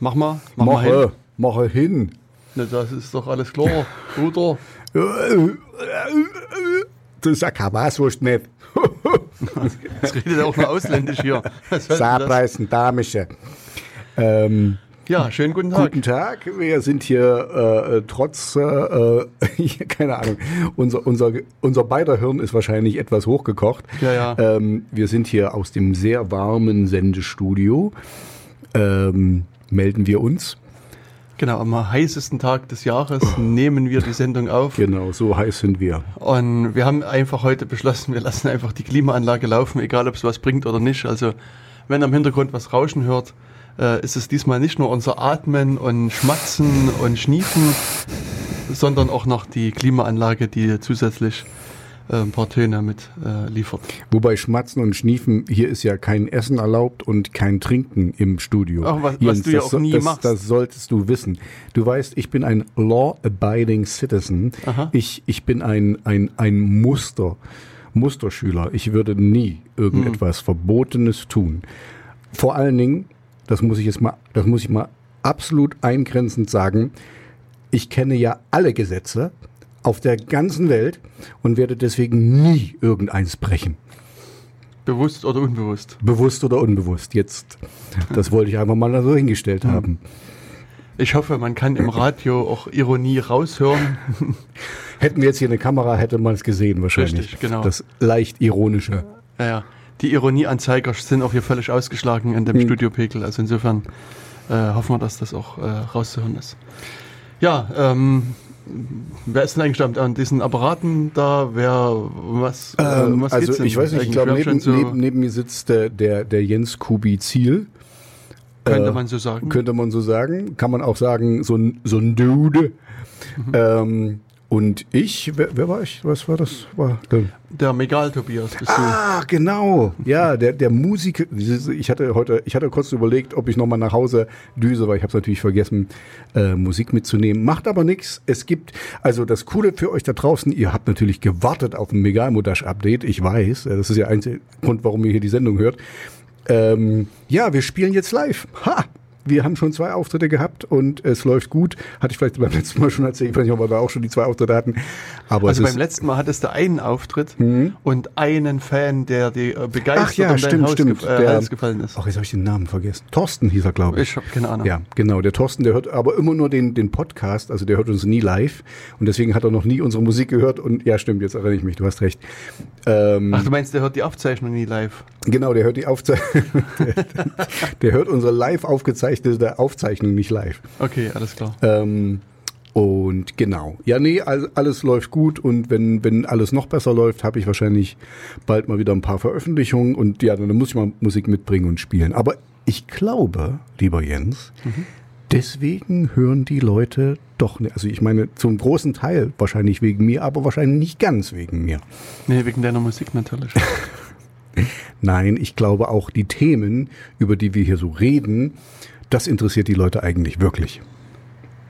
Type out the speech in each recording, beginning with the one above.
Mach. Mal. Mach Mache, mal hin. mache hin. Ne, das ist doch alles klar, Bruder. Du sagst Kabaswurst nicht. Jetzt redet auch nur ausländisch hier. Das? Saarpreisen, Damische. Ähm, Ja, schönen guten Tag. Guten Tag, wir sind hier äh, äh, trotz, äh, äh, keine Ahnung, unser, unser, unser beider Hirn ist wahrscheinlich etwas hochgekocht. Ja, ja. Ähm, wir sind hier aus dem sehr warmen Sendestudio, ähm, melden wir uns. Genau, am heißesten Tag des Jahres nehmen wir die Sendung auf. Genau, so heiß sind wir. Und wir haben einfach heute beschlossen, wir lassen einfach die Klimaanlage laufen, egal ob es was bringt oder nicht. Also wenn am Hintergrund was rauschen hört, äh, ist es diesmal nicht nur unser Atmen und Schmatzen und Schniefen, sondern auch noch die Klimaanlage, die zusätzlich äh, ein paar Töne mit äh, liefert. Wobei Schmatzen und Schniefen, hier ist ja kein Essen erlaubt und kein Trinken im Studio. Ach, was- was Jens, du ja auch so- nie das, machst. Das solltest du wissen. Du weißt, ich bin ein law-abiding citizen. Aha. Ich, ich bin ein, ein, ein Muster, Musterschüler. Ich würde nie irgendetwas Hm. Verbotenes tun. Vor allen Dingen, das muss ich jetzt mal, das muss ich mal absolut eingrenzend sagen, ich kenne ja alle Gesetze auf der ganzen Welt und werde deswegen nie irgendeins brechen. Bewusst oder unbewusst. Bewusst oder unbewusst. Jetzt, das wollte ich einfach mal so hingestellt Hm. haben. Ich hoffe, man kann im Radio auch Ironie raushören. Hätten wir jetzt hier eine Kamera, hätte man es gesehen wahrscheinlich. Richtig, genau. Das leicht ironische. Ja, ja. Die Ironieanzeiger sind auch hier völlig ausgeschlagen in dem Hm. Studiopegel. Also insofern äh, hoffen wir, dass das auch äh, rauszuhören ist. Ja, ähm, wer ist denn eigentlich an diesen Apparaten da? Wer, was, Ähm, was also ich weiß nicht, ich glaube, neben, so, neben, neben mir sitzt der, der, der Jens Kubi Ziel. könnte äh, man so sagen. Könnte man so sagen. Kann man auch sagen, so ein, so ein Dude. Mhm. Ähm, und ich, wer, wer war ich? Was war das? War, der, Der Megal Tobias bist du. Ah, genau. Ja, der, der Musiker. Ich hatte heute, ich hatte kurz überlegt, ob ich nochmal nach Hause düse, weil ich habe es natürlich vergessen, äh, Musik mitzunehmen. Macht aber nichts. Es gibt, also das Coole für euch da draußen, ihr habt natürlich gewartet auf ein Megalmodash-Update. Ich weiß, äh, das ist ja ein Grund, warum ihr hier die Sendung hört. Ähm, ja, wir spielen jetzt live. Ha! Wir haben schon zwei Auftritte gehabt und es läuft gut. Hatte ich vielleicht beim letzten Mal schon erzählt. Ich weiß nicht, ob wir auch schon die zwei Auftritte hatten. Aber Also beim letzten Mal hattest du einen Auftritt und einen Fan, der die äh, begeistert Mhm. Ach ja, um stimmt, Haus stimmt. gef äh, Der- gefallen ist. Ach, jetzt habe ich den Namen vergessen. Thorsten hieß er, glaube ich. Ich habe keine Ahnung. Ja, genau. Der Thorsten, der hört aber immer nur den, den Podcast, also der hört uns nie live. Und deswegen hat er noch nie unsere Musik gehört. Und ja, stimmt, jetzt erinnere ich mich, du hast recht. Ähm, Ach, du meinst, der hört die Aufzeichnung nie live? genau, der hört die Aufzeichnung. der, der hört unsere live aufgezeichnete Aufzeichnung nicht live. Okay, alles klar. Ähm, und genau. Ja, nee, all- alles läuft gut und wenn, wenn alles noch besser läuft, habe ich wahrscheinlich bald mal wieder ein paar Veröffentlichungen und ja, dann muss ich mal Musik mitbringen und spielen. Aber ich glaube, lieber Jens, deswegen hören die Leute doch, ne- also ich meine, zum großen Teil wahrscheinlich wegen mir, aber wahrscheinlich nicht ganz wegen mir. Nee, wegen deiner Musik natürlich. Nein, ich glaube auch die Themen, über die wir hier so reden, das interessiert die Leute eigentlich wirklich.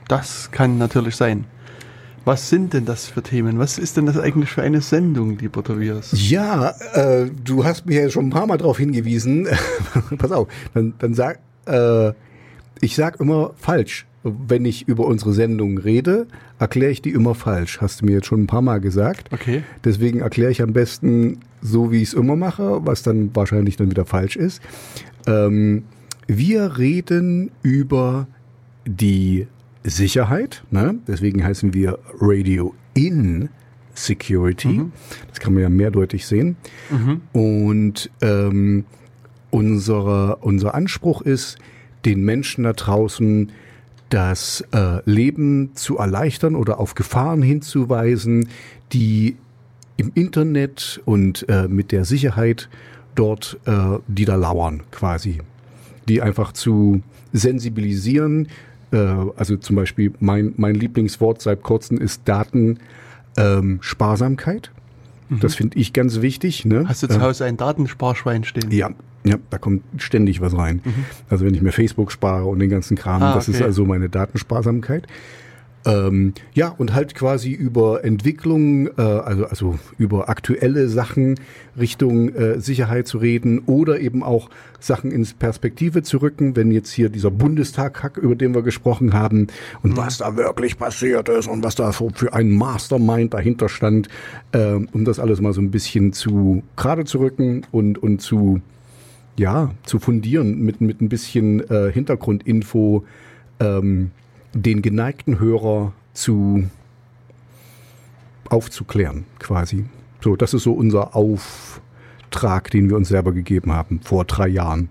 Das kann natürlich sein. Was sind denn das für Themen? Was ist denn das eigentlich für eine Sendung, lieber Tobias? Ja, äh, du hast mir ja schon ein paar Mal darauf hingewiesen. Pass auf, dann, dann sag, äh, ich sag immer falsch. Wenn ich über unsere Sendung rede, erkläre ich die immer falsch. Hast du mir jetzt schon ein paar Mal gesagt. Okay. Deswegen erkläre ich am besten so, wie ich es immer mache, was dann wahrscheinlich dann wieder falsch ist. Ähm, wir reden über die Sicherheit, ne? deswegen heißen wir Radio in Security. Das kann man ja mehrdeutig sehen. Und ähm, unsere, unser Anspruch ist, den Menschen da draußen das äh, Leben zu erleichtern oder auf Gefahren hinzuweisen, die im Internet und äh, mit der Sicherheit dort, äh, die da lauern quasi. Die einfach zu sensibilisieren. Äh, also zum Beispiel mein, mein Lieblingswort seit kurzem ist Datensparsamkeit. Ähm, Sparsamkeit. Das finde ich ganz wichtig. Ne? Hast du zu Hause ein Datensparschwein stehen? Ja, ja, da kommt ständig was rein. Also wenn ich mir Facebook spare und den ganzen Kram, Ah, das ist also meine Datensparsamkeit. Ähm, ja, und halt quasi über Entwicklung, äh, also, also über aktuelle Sachen Richtung äh, Sicherheit zu reden oder eben auch Sachen ins Perspektive zu rücken, wenn jetzt hier dieser Bundestag-Hack, über den wir gesprochen haben, und mhm. was da wirklich passiert ist und was da für ein Mastermind dahinter stand, äh, um das alles mal so ein bisschen zu gerade zu rücken und, und zu, ja, zu fundieren mit, mit ein bisschen äh, Hintergrundinfo. Ähm, den geneigten Hörer zu aufzuklären, quasi. So, das ist so unser Auftrag, den wir uns selber gegeben haben vor drei Jahren,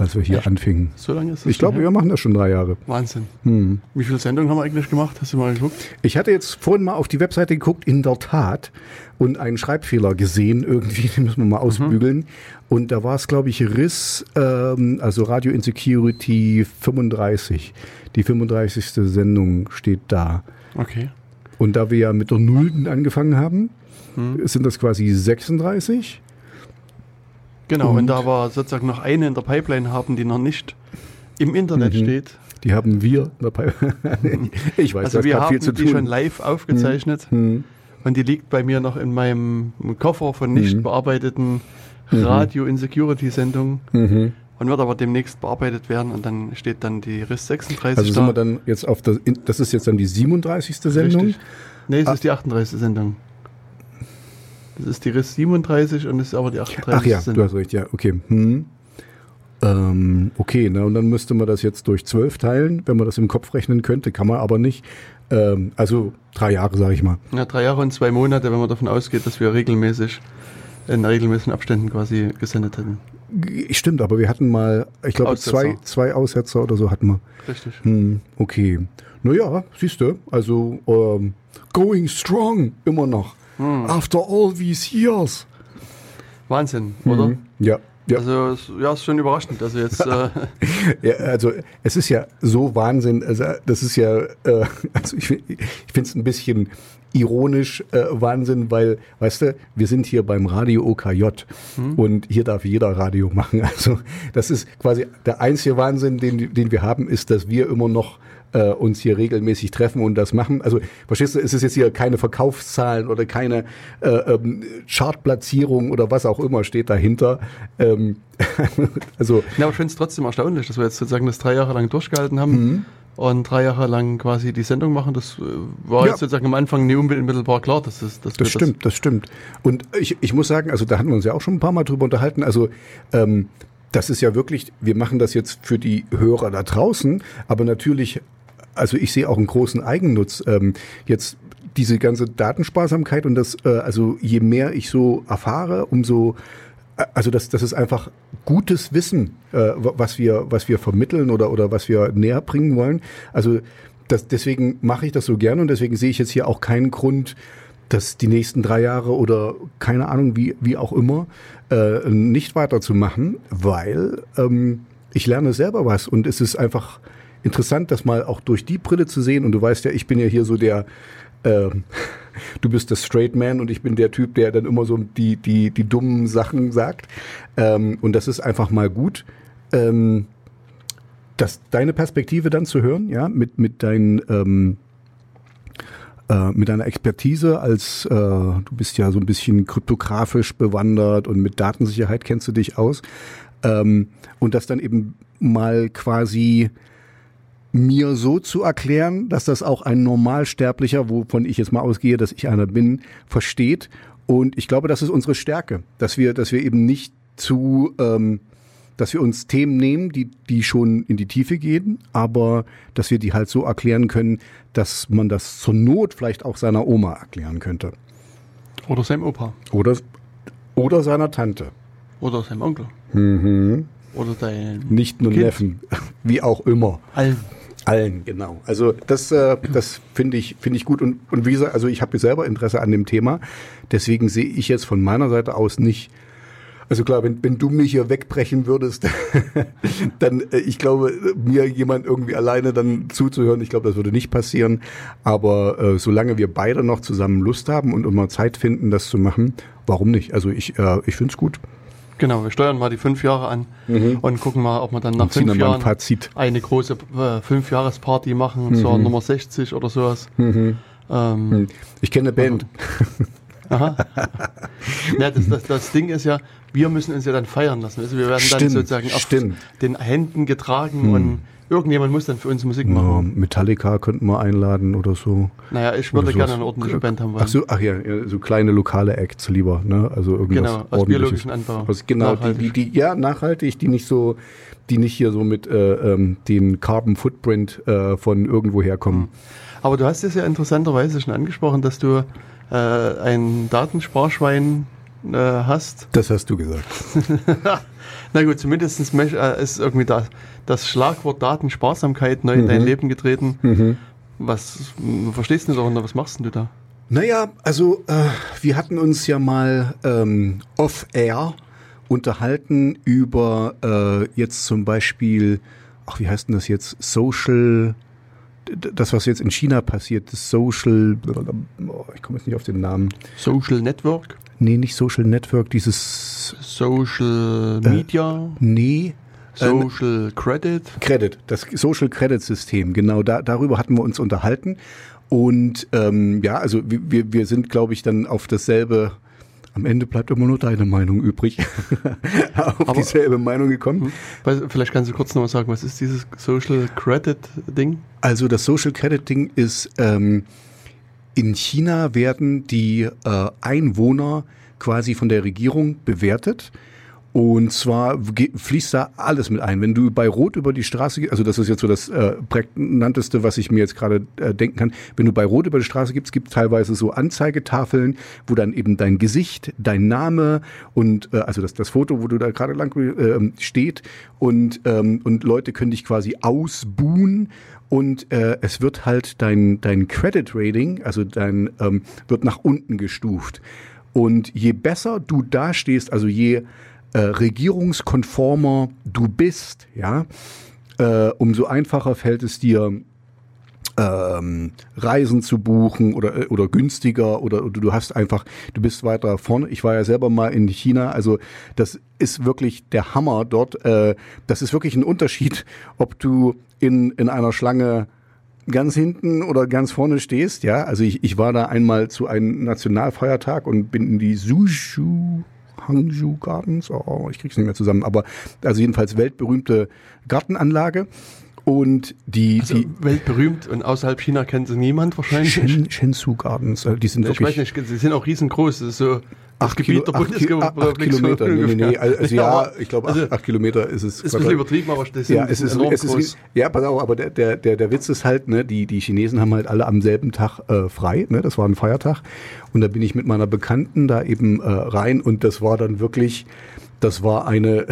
als wir hier Echt? anfingen. So lange ist das Ich glaube, wir machen das schon drei Jahre. Wahnsinn. Hm. Wie viele Sendungen haben wir eigentlich gemacht? Hast du mal geguckt? Ich hatte jetzt vorhin mal auf die Webseite geguckt, in der Tat, und einen Schreibfehler gesehen, irgendwie, den müssen wir mal mhm. ausbügeln. Mhm. Und da war es, glaube ich, Riss, ähm, also Radio Insecurity 35. Die 35. Sendung steht da. Okay. Und da wir ja mit der Nullen angefangen haben, hm. sind das quasi 36. Genau, und, und da wir sozusagen noch eine in der Pipeline haben, die noch nicht im Internet mhm. steht. Die haben wir in der Pipeline. ich weiß, also wir haben viel zu die tun. schon live aufgezeichnet. Mhm. Und die liegt bei mir noch in meinem Koffer von nicht mhm. bearbeiteten mhm. Radio-Insecurity-Sendungen. Mhm und wird aber demnächst bearbeitet werden und dann steht dann die RIS 36 Also sind da. wir dann jetzt auf das, das ist jetzt dann die 37. Sendung? Richtig. Nee, es ah. ist die 38. Sendung. Das ist die RIS 37 und es ist aber die 38. Ach ja, Sendung. du hast recht, ja, okay. Hm. Ähm, okay, na, und dann müsste man das jetzt durch 12 teilen, wenn man das im Kopf rechnen könnte, kann man aber nicht. Ähm, also drei Jahre, sage ich mal. Ja, drei Jahre und zwei Monate, wenn man davon ausgeht, dass wir regelmäßig in regelmäßigen Abständen quasi gesendet hätten. Stimmt, aber wir hatten mal, ich glaube, zwei, zwei Aussetzer oder so hatten wir. Richtig. Hm, okay. Naja, siehst du, also ähm, going strong immer noch. Hm. After all these years. Wahnsinn, oder? Mhm. Ja. Ja. Also ja, ist schon überraschend. Also jetzt. Äh ja, also es ist ja so Wahnsinn. Also das ist ja, äh, also ich, ich finde es ein bisschen ironisch äh, Wahnsinn, weil, weißt du, wir sind hier beim Radio OKJ hm. und hier darf jeder Radio machen. Also das ist quasi der einzige Wahnsinn, den, den wir haben, ist, dass wir immer noch äh, uns hier regelmäßig treffen und das machen. Also verstehst du, es ist jetzt hier keine Verkaufszahlen oder keine äh, ähm, Chartplatzierung oder was auch immer steht dahinter. Ähm, also, ja, aber ich finde es trotzdem erstaunlich, dass wir jetzt sozusagen das drei Jahre lang durchgehalten haben. Mhm und drei Jahre lang quasi die Sendung machen. Das äh, war ja. jetzt sozusagen am Anfang nie unmittelbar klar. Dass das, dass das stimmt, das, das stimmt. Und ich, ich muss sagen, also da hatten wir uns ja auch schon ein paar Mal drüber unterhalten. Also ähm, das ist ja wirklich, wir machen das jetzt für die Hörer da draußen, aber natürlich, also ich sehe auch einen großen Eigennutz. Ähm, jetzt diese ganze Datensparsamkeit und das, äh, also je mehr ich so erfahre, umso also das, das ist einfach gutes Wissen, äh, was wir, was wir vermitteln oder, oder was wir näher bringen wollen. Also das, deswegen mache ich das so gern und deswegen sehe ich jetzt hier auch keinen Grund, dass die nächsten drei Jahre oder keine Ahnung wie, wie auch immer äh, nicht weiterzumachen, weil ähm, ich lerne selber was und es ist einfach interessant, das mal auch durch die Brille zu sehen. Und du weißt ja, ich bin ja hier so der äh, du bist der Straight Man und ich bin der Typ, der dann immer so die, die, die dummen Sachen sagt. Ähm, und das ist einfach mal gut. Ähm, das, deine Perspektive dann zu hören, ja, mit, mit deinen, ähm, äh, mit deiner Expertise als, äh, du bist ja so ein bisschen kryptografisch bewandert und mit Datensicherheit kennst du dich aus. Ähm, und das dann eben mal quasi mir so zu erklären, dass das auch ein Normalsterblicher, wovon ich jetzt mal ausgehe, dass ich einer bin, versteht. Und ich glaube, das ist unsere Stärke, dass wir, dass wir eben nicht zu, ähm, dass wir uns Themen nehmen, die, die schon in die Tiefe gehen, aber dass wir die halt so erklären können, dass man das zur Not vielleicht auch seiner Oma erklären könnte. Oder seinem Opa. Oder, oder seiner Tante. Oder seinem Onkel. Mhm. Oder deinem Nicht nur kind. Neffen, wie auch immer. Allen. Allen, genau. Also das, äh, das finde ich, finde ich gut. Und, und wie gesagt, also ich habe selber Interesse an dem Thema. Deswegen sehe ich jetzt von meiner Seite aus nicht, also klar, wenn, wenn du mich hier wegbrechen würdest, dann, äh, ich glaube, mir jemand irgendwie alleine dann zuzuhören, ich glaube, das würde nicht passieren. Aber äh, solange wir beide noch zusammen Lust haben und immer Zeit finden, das zu machen, warum nicht? Also ich, äh, ich finde es gut. Genau, wir steuern mal die fünf Jahre an und gucken mal, ob wir dann nach Und fünf ein Jahren Fazit. eine große äh, Fünfjahresparty machen zur Nummer 60 oder sowas. Mhm. Ähm, Ich kenne eine Band. aha. ja, das, das, das Ding ist ja, wir müssen uns ja dann feiern lassen. Also wir werden dann Stimmt, sozusagen auf stimmt. den Händen getragen und irgendjemand muss dann für uns Musik machen. Ja, Metallica könnten wir einladen oder so. Naja, ich würde gerne eine ordentliche Band haben wollen. Ach so, ach ja, so kleine lokale Acts lieber, ne? Also irgendwas Genau, aus biologischem Anbau. Was, genau, die, Nachhaltig. die, die, ja, nachhaltig, die nicht so, die nicht hier so mit äh, ähm, den Carbon Footprint äh, von irgendwo herkommen. Aber du hast es ja interessanterweise schon angesprochen, dass du äh, ein Datensparschwein äh, hast. Das hast du gesagt. Na gut, zumindest äh, ist irgendwie da, das Schlagwort Datensparsamkeit neu in Mhm. dein Leben getreten. Was m, verstehst du darunter? Was machst denn du da? Naja, also äh, wir hatten uns ja mal ähm, off-air unterhalten über äh, jetzt zum Beispiel, ach wie heißt denn das jetzt, Social, das was jetzt in China passiert, das Social, oh, ich komme jetzt nicht auf den Namen, Social Network, nee, nicht Social Network, dieses, Social Media, nee, Social Credit. Credit, das Social Credit System, genau, da, darüber hatten wir uns unterhalten. Und ähm, ja, also wir, wir- sind, glaube ich, dann auf dasselbe, am Ende bleibt immer nur deine Meinung übrig, auf Aber- dieselbe Meinung gekommen. Weiß- Vielleicht kannst du kurz nochmal sagen, was ist dieses Social Credit Ding? Also das Social Credit Ding ist, ähm, in China werden die äh, Einwohner quasi von der Regierung bewertet. Und zwar fließt da alles mit ein. Wenn du bei Rot über die Straße gehst, also das ist jetzt so das äh, prägnanteste, was ich mir jetzt gerade äh, denken kann. Wenn du bei Rot über die Straße gibst, gibt es teilweise so Anzeigetafeln, wo dann eben dein Gesicht, dein Name und äh, also das, das Foto, wo du da gerade lang äh, steht und, ähm, und Leute können dich quasi ausbuhen und äh, es wird halt dein, dein Credit Rating, also dein, ähm, wird nach unten gestuft. Und je besser du dastehst, also je äh, regierungskonformer du bist, ja, äh, umso einfacher fällt es dir, ähm, Reisen zu buchen oder, äh, oder günstiger oder, oder du hast einfach, du bist weiter vorne. Ich war ja selber mal in China, also das ist wirklich der Hammer dort. Äh, das ist wirklich ein Unterschied, ob du in, in einer Schlange ganz hinten oder ganz vorne stehst, ja. Also ich, ich war da einmal zu einem Nationalfeiertag und bin in die Sushu Hangzhou Gardens, oh, ich krieg's nicht mehr zusammen, aber also jedenfalls weltberühmte Gartenanlage und die, Also die weltberühmt und außerhalb China kennt sie niemand wahrscheinlich. Shen, Shenzhou Gardens, äh, die sind ich wirklich weiß nicht, sie sind auch riesengroß. Das ist so das acht, Kilo, Gebiet der Bundesrepublik. Kilometer. So Nee, nee, nee, also ja, ich glaube also, acht, acht Kilometer ist es. ist ein bisschen übertrieben, aber das sind, ja, es ist, es ist, groß. ja, pass auf, aber der, der, der, der Witz ist halt, ne, die, die Chinesen haben halt alle am selben Tag äh, frei, ne, das war ein Feiertag. Und da bin ich mit meiner Bekannten da eben äh, rein und das war dann wirklich, das war eine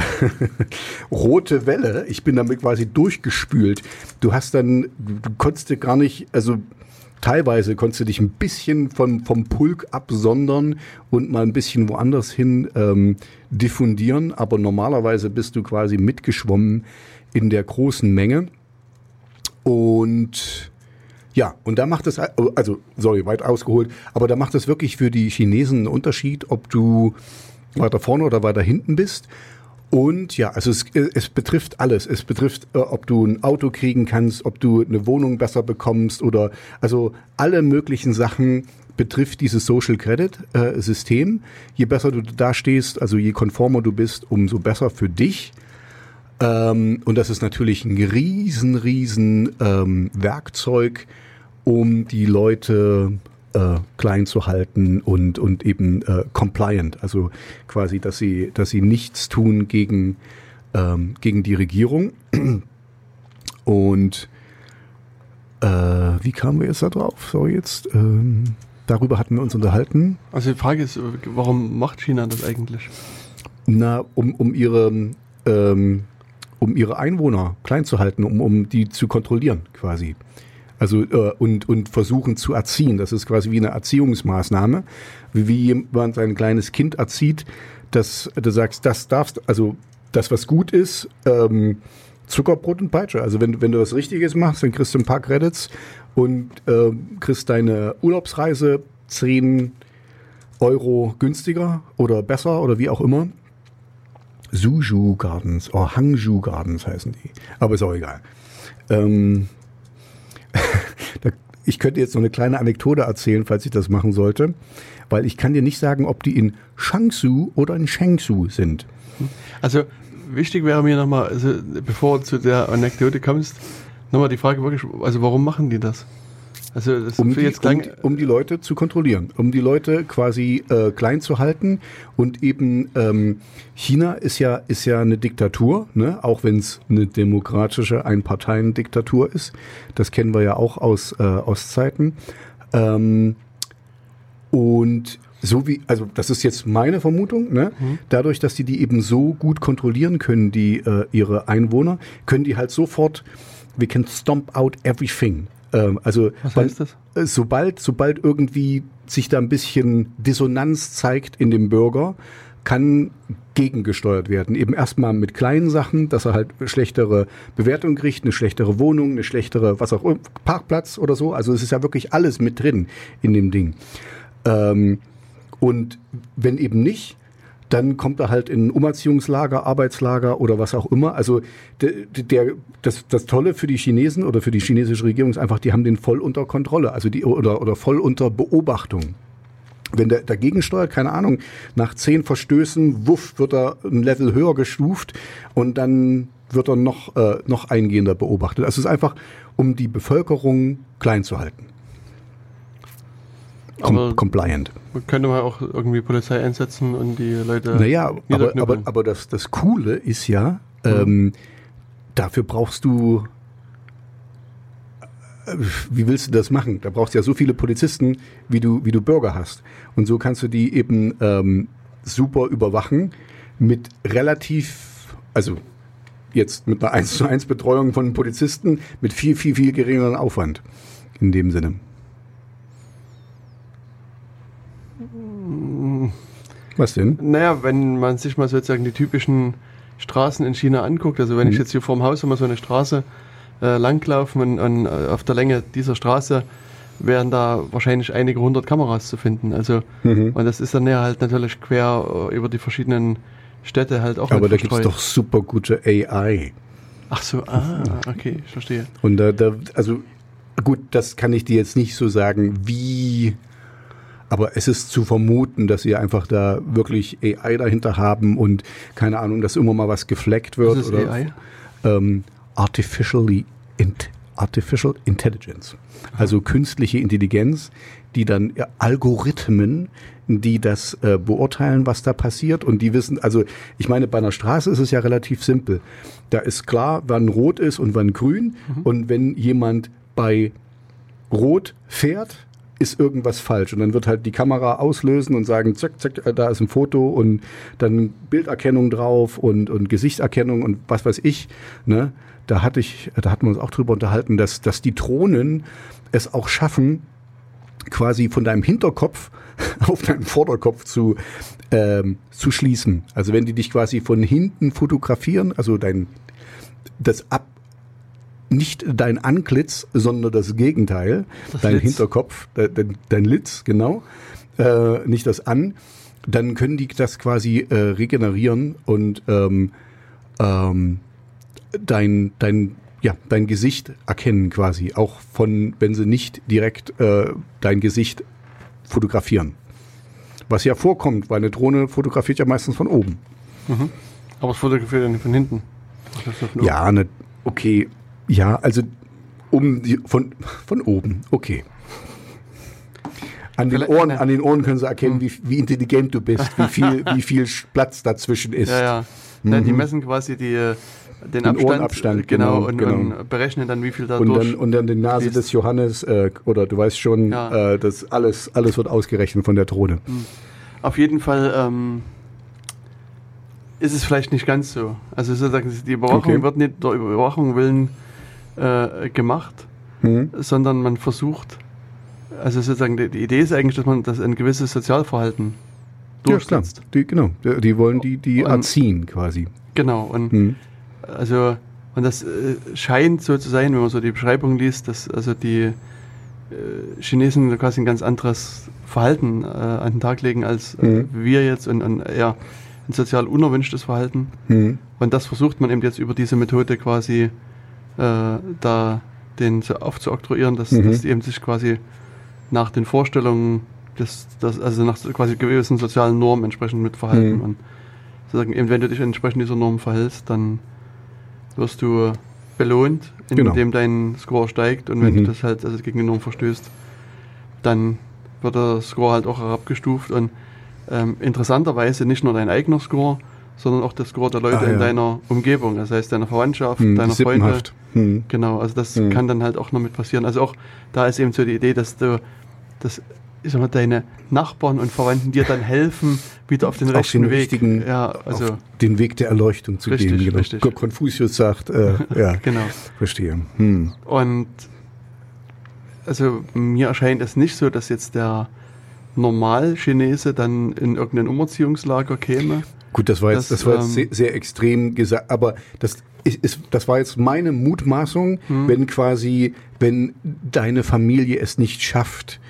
rote Welle. Ich bin damit quasi durchgespült. Du hast dann, du, du konntest dir gar nicht, also teilweise konntest du dich ein bisschen vom, vom Pulk absondern und mal ein bisschen woanders hin ähm, diffundieren, aber normalerweise bist du quasi mitgeschwommen in der großen Menge. Und ja, und da macht es, also, sorry, weit ausgeholt, aber da macht es wirklich für die Chinesen einen Unterschied, ob du weiter vorne oder weiter hinten bist. Und ja, also es, es betrifft alles. Es betrifft, äh, ob du ein Auto kriegen kannst, ob du eine Wohnung besser bekommst oder also alle möglichen Sachen betrifft dieses Social Credit äh, System. Je besser du da stehst, also je konformer du bist, umso besser für dich. Ähm, und das ist natürlich ein riesen, riesen ähm, Werkzeug, um die Leute äh, klein zu halten und, und eben äh, compliant, also quasi, dass sie, dass sie nichts tun gegen, ähm, gegen die Regierung. Und äh, wie kamen wir jetzt da drauf? So jetzt, ähm, darüber hatten wir uns unterhalten. Also die Frage ist, warum macht China das eigentlich? Na, um, um ihre ähm, um ihre Einwohner klein zu halten, um, um die zu kontrollieren quasi. Also äh, und, und versuchen zu erziehen. Das ist quasi wie eine Erziehungsmaßnahme, wie, wie jemand sein kleines Kind erzieht, dass du sagst, das darfst, also das, was gut ist, ähm, Zuckerbrot und Peitsche. Also wenn, wenn du was Richtiges machst, dann kriegst du ein paar Credits und äh, kriegst deine Urlaubsreise 10 Euro günstiger oder besser oder wie auch immer. Suzhou Gardens oder Hangzhou Gardens heißen die. Aber ist auch egal. Ähm, ich könnte jetzt noch eine kleine Anekdote erzählen, falls ich das machen sollte, weil ich kann dir nicht sagen, ob die in Shangsu oder in Shangsu sind. Also wichtig wäre mir nochmal, also, bevor du zu der Anekdote kommst, nochmal die Frage wirklich, also warum machen die das? Also das um, die, jetzt um, um, die Leute zu kontrollieren, um die Leute quasi äh, klein zu halten und eben ähm, China ist ja ist ja eine Diktatur, ne? auch wenn es eine demokratische Einparteiendiktatur ist. Das kennen wir ja auch aus äh, Ostzeiten. Ähm, und so wie, also das ist jetzt meine Vermutung, ne? Mhm. dadurch, dass die die eben so gut kontrollieren können, die äh, ihre Einwohner, können die halt sofort, we can stomp out everything. Ähm, also Was heißt das? Äh, sobald, sobald irgendwie sich da ein bisschen Dissonanz zeigt in dem Bürger, kann gegengesteuert werden. Eben erstmal mit kleinen Sachen, dass er halt schlechtere Bewertung kriegt, eine schlechtere Wohnung, eine schlechtere, was auch immer, Parkplatz oder so. Also es ist ja wirklich alles mit drin in dem Ding. Ähm, und wenn eben nicht, dann kommt er halt in Umerziehungslager, Arbeitslager oder was auch immer. Also der, der, das, das Tolle für die Chinesen oder für die chinesische Regierung ist einfach, die haben den voll unter Kontrolle, also die oder, oder voll unter Beobachtung. Wenn der dagegen steuert, keine Ahnung, nach zehn Verstößen, wuff, wird er ein Level höher gestuft und dann wird er noch, äh, noch eingehender beobachtet. Also es ist einfach, um die Bevölkerung klein zu halten. Com compliant. Könnte man auch irgendwie Polizei einsetzen und die Leute. Naja, aber, aber, aber das, das Coole ist ja, ähm, mhm. dafür brauchst du. Äh, wie willst du das machen? Da brauchst du ja so viele Polizisten, wie du, wie du Bürger hast. Und so kannst du die eben ähm, super überwachen mit relativ, also jetzt mit einer 1 zu 1 Betreuung von Polizisten mit viel, viel, viel geringeren Aufwand in dem Sinne. Was denn? Naja, wenn man sich mal sozusagen die typischen Straßen in China anguckt, also wenn mhm. ich jetzt hier vorm Haus immer so eine Straße äh, langlaufe und, und äh, auf der Länge dieser Straße wären da wahrscheinlich einige hundert Kameras zu finden. Also mhm. und das ist dann ja halt natürlich quer äh, über die verschiedenen Städte halt auch. Aber da gibt es doch super gute AI. Ach so, ah, okay, ich verstehe. Und da, da, also gut, das kann ich dir jetzt nicht so sagen, wie aber es ist zu vermuten, dass sie einfach da wirklich AI dahinter haben und keine Ahnung, dass immer mal was gefleckt wird. Was ist oder, AI? Ähm, artificially int Artificial Intelligence. Also künstliche Intelligenz, die dann ja, Algorithmen, die das äh, beurteilen, was da passiert und die wissen, also ich meine, bei einer Straße ist es ja relativ simpel. Da ist klar, wann rot ist und wann grün mhm. und wenn jemand bei rot fährt, ist irgendwas falsch. Und dann wird halt die Kamera auslösen und sagen, zack, zack, äh, da ist ein Foto und dann Bilderkennung drauf und, und Gesichtserkennung und was weiß ich. Ne? Da hatte ich, da hatten wir uns auch drüber unterhalten, dass, dass die Drohnen es auch schaffen, quasi von deinem Hinterkopf auf deinen Vorderkopf zu, ähm, zu schließen. Also wenn die dich quasi von hinten fotografieren, also dein das ab nicht dein Antlitz, sondern das Gegenteil, das dein Litz. Hinterkopf, dein, dein, Litz, genau, äh, nicht das An, dann können die das quasi äh, regenerieren und ähm, ähm, dein, dein, ja, dein Gesicht erkennen quasi, auch von, wenn sie nicht direkt äh, dein Gesicht fotografieren. Was ja vorkommt, weil eine Drohne fotografiert ja meistens von oben. Mhm. Aber es fotografiert ja nicht von hinten. Ja, ne, okay, ja, also um die, von, von oben, okay. An den, Ohren, an den Ohren können sie erkennen, hm. wie, wie intelligent du bist, wie viel, wie viel Platz dazwischen ist. Ja, ja. Mhm. Die messen quasi die, den, den Abstand, Ohrenabstand, genau, genau, und, genau. und, berechnen dann, wie viel da und dann, und dann die Nase fließt. des Johannes, äh, oder du weißt schon, ja. äh, das alles, alles wird ausgerechnet von der Drohne. Mhm. Auf jeden Fall ähm, ist es vielleicht nicht ganz so. Also sozusagen, die Überwachung okay. wird nicht der Überwachung willen äh, gemacht, mhm. sondern man versucht, also sozusagen die, die, Idee ist eigentlich, dass man das ein gewisses Sozialverhalten durchsetzt. Ja. Die, genau, die wollen die, die und, erziehen quasi. Genau, und mhm. also und das äh, scheint so zu sein, wenn man so die Beschreibung liest, dass also die äh, Chinesen quasi ein ganz anderes Verhalten äh, an den Tag legen als äh, mhm. wir jetzt und, und eher ein sozial unerwünschtes Verhalten. Hm. Und das versucht man eben jetzt über diese Methode quasi da den so aufzuoktroyieren, dass, Mhm. dass die eben sich quasi nach den Vorstellungen des, des also nach quasi gewissen sozialen Normen entsprechend mit verhalten. Mhm. Und sozusagen eben, wenn du dich entsprechend dieser Norm verhältst, dann wirst du belohnt, Genau. indem dein Score steigt und wenn Mhm. du das halt also gegen die Norm verstößt, dann wird der Score halt auch herabgestuft und ähm, interessanterweise nicht nur dein eigener Score, sondern auch der Score der Leute Ah, ja. in deiner Umgebung, das heißt deiner Verwandtschaft, Hm, deiner Freunde. Hm. Genau, also das Mhm. kann dann halt auch noch mit passieren. Also auch da ist eben so die Idee, dass du, dass, ich sag mal, deine Nachbarn und Verwandten dir dann helfen, wieder auf den Auf rechten den Weg. richtigen- ja, also den Weg der Erleuchtung zu Richtig, gehen. Genau. richtig. Konfuzius sagt, äh, ja, genau. verstehe. Hm. Und also mir erscheint es nicht so, dass jetzt der Normal-Chinese dann in irgendein Umerziehungslager käme. Gut, das war jetzt, Das, das, war jetzt ähm, sehr, sehr extrem gesagt, aber das ist, ist, das war jetzt meine Mutmaßung, Hm. wenn quasi, wenn deine Familie es nicht schafft,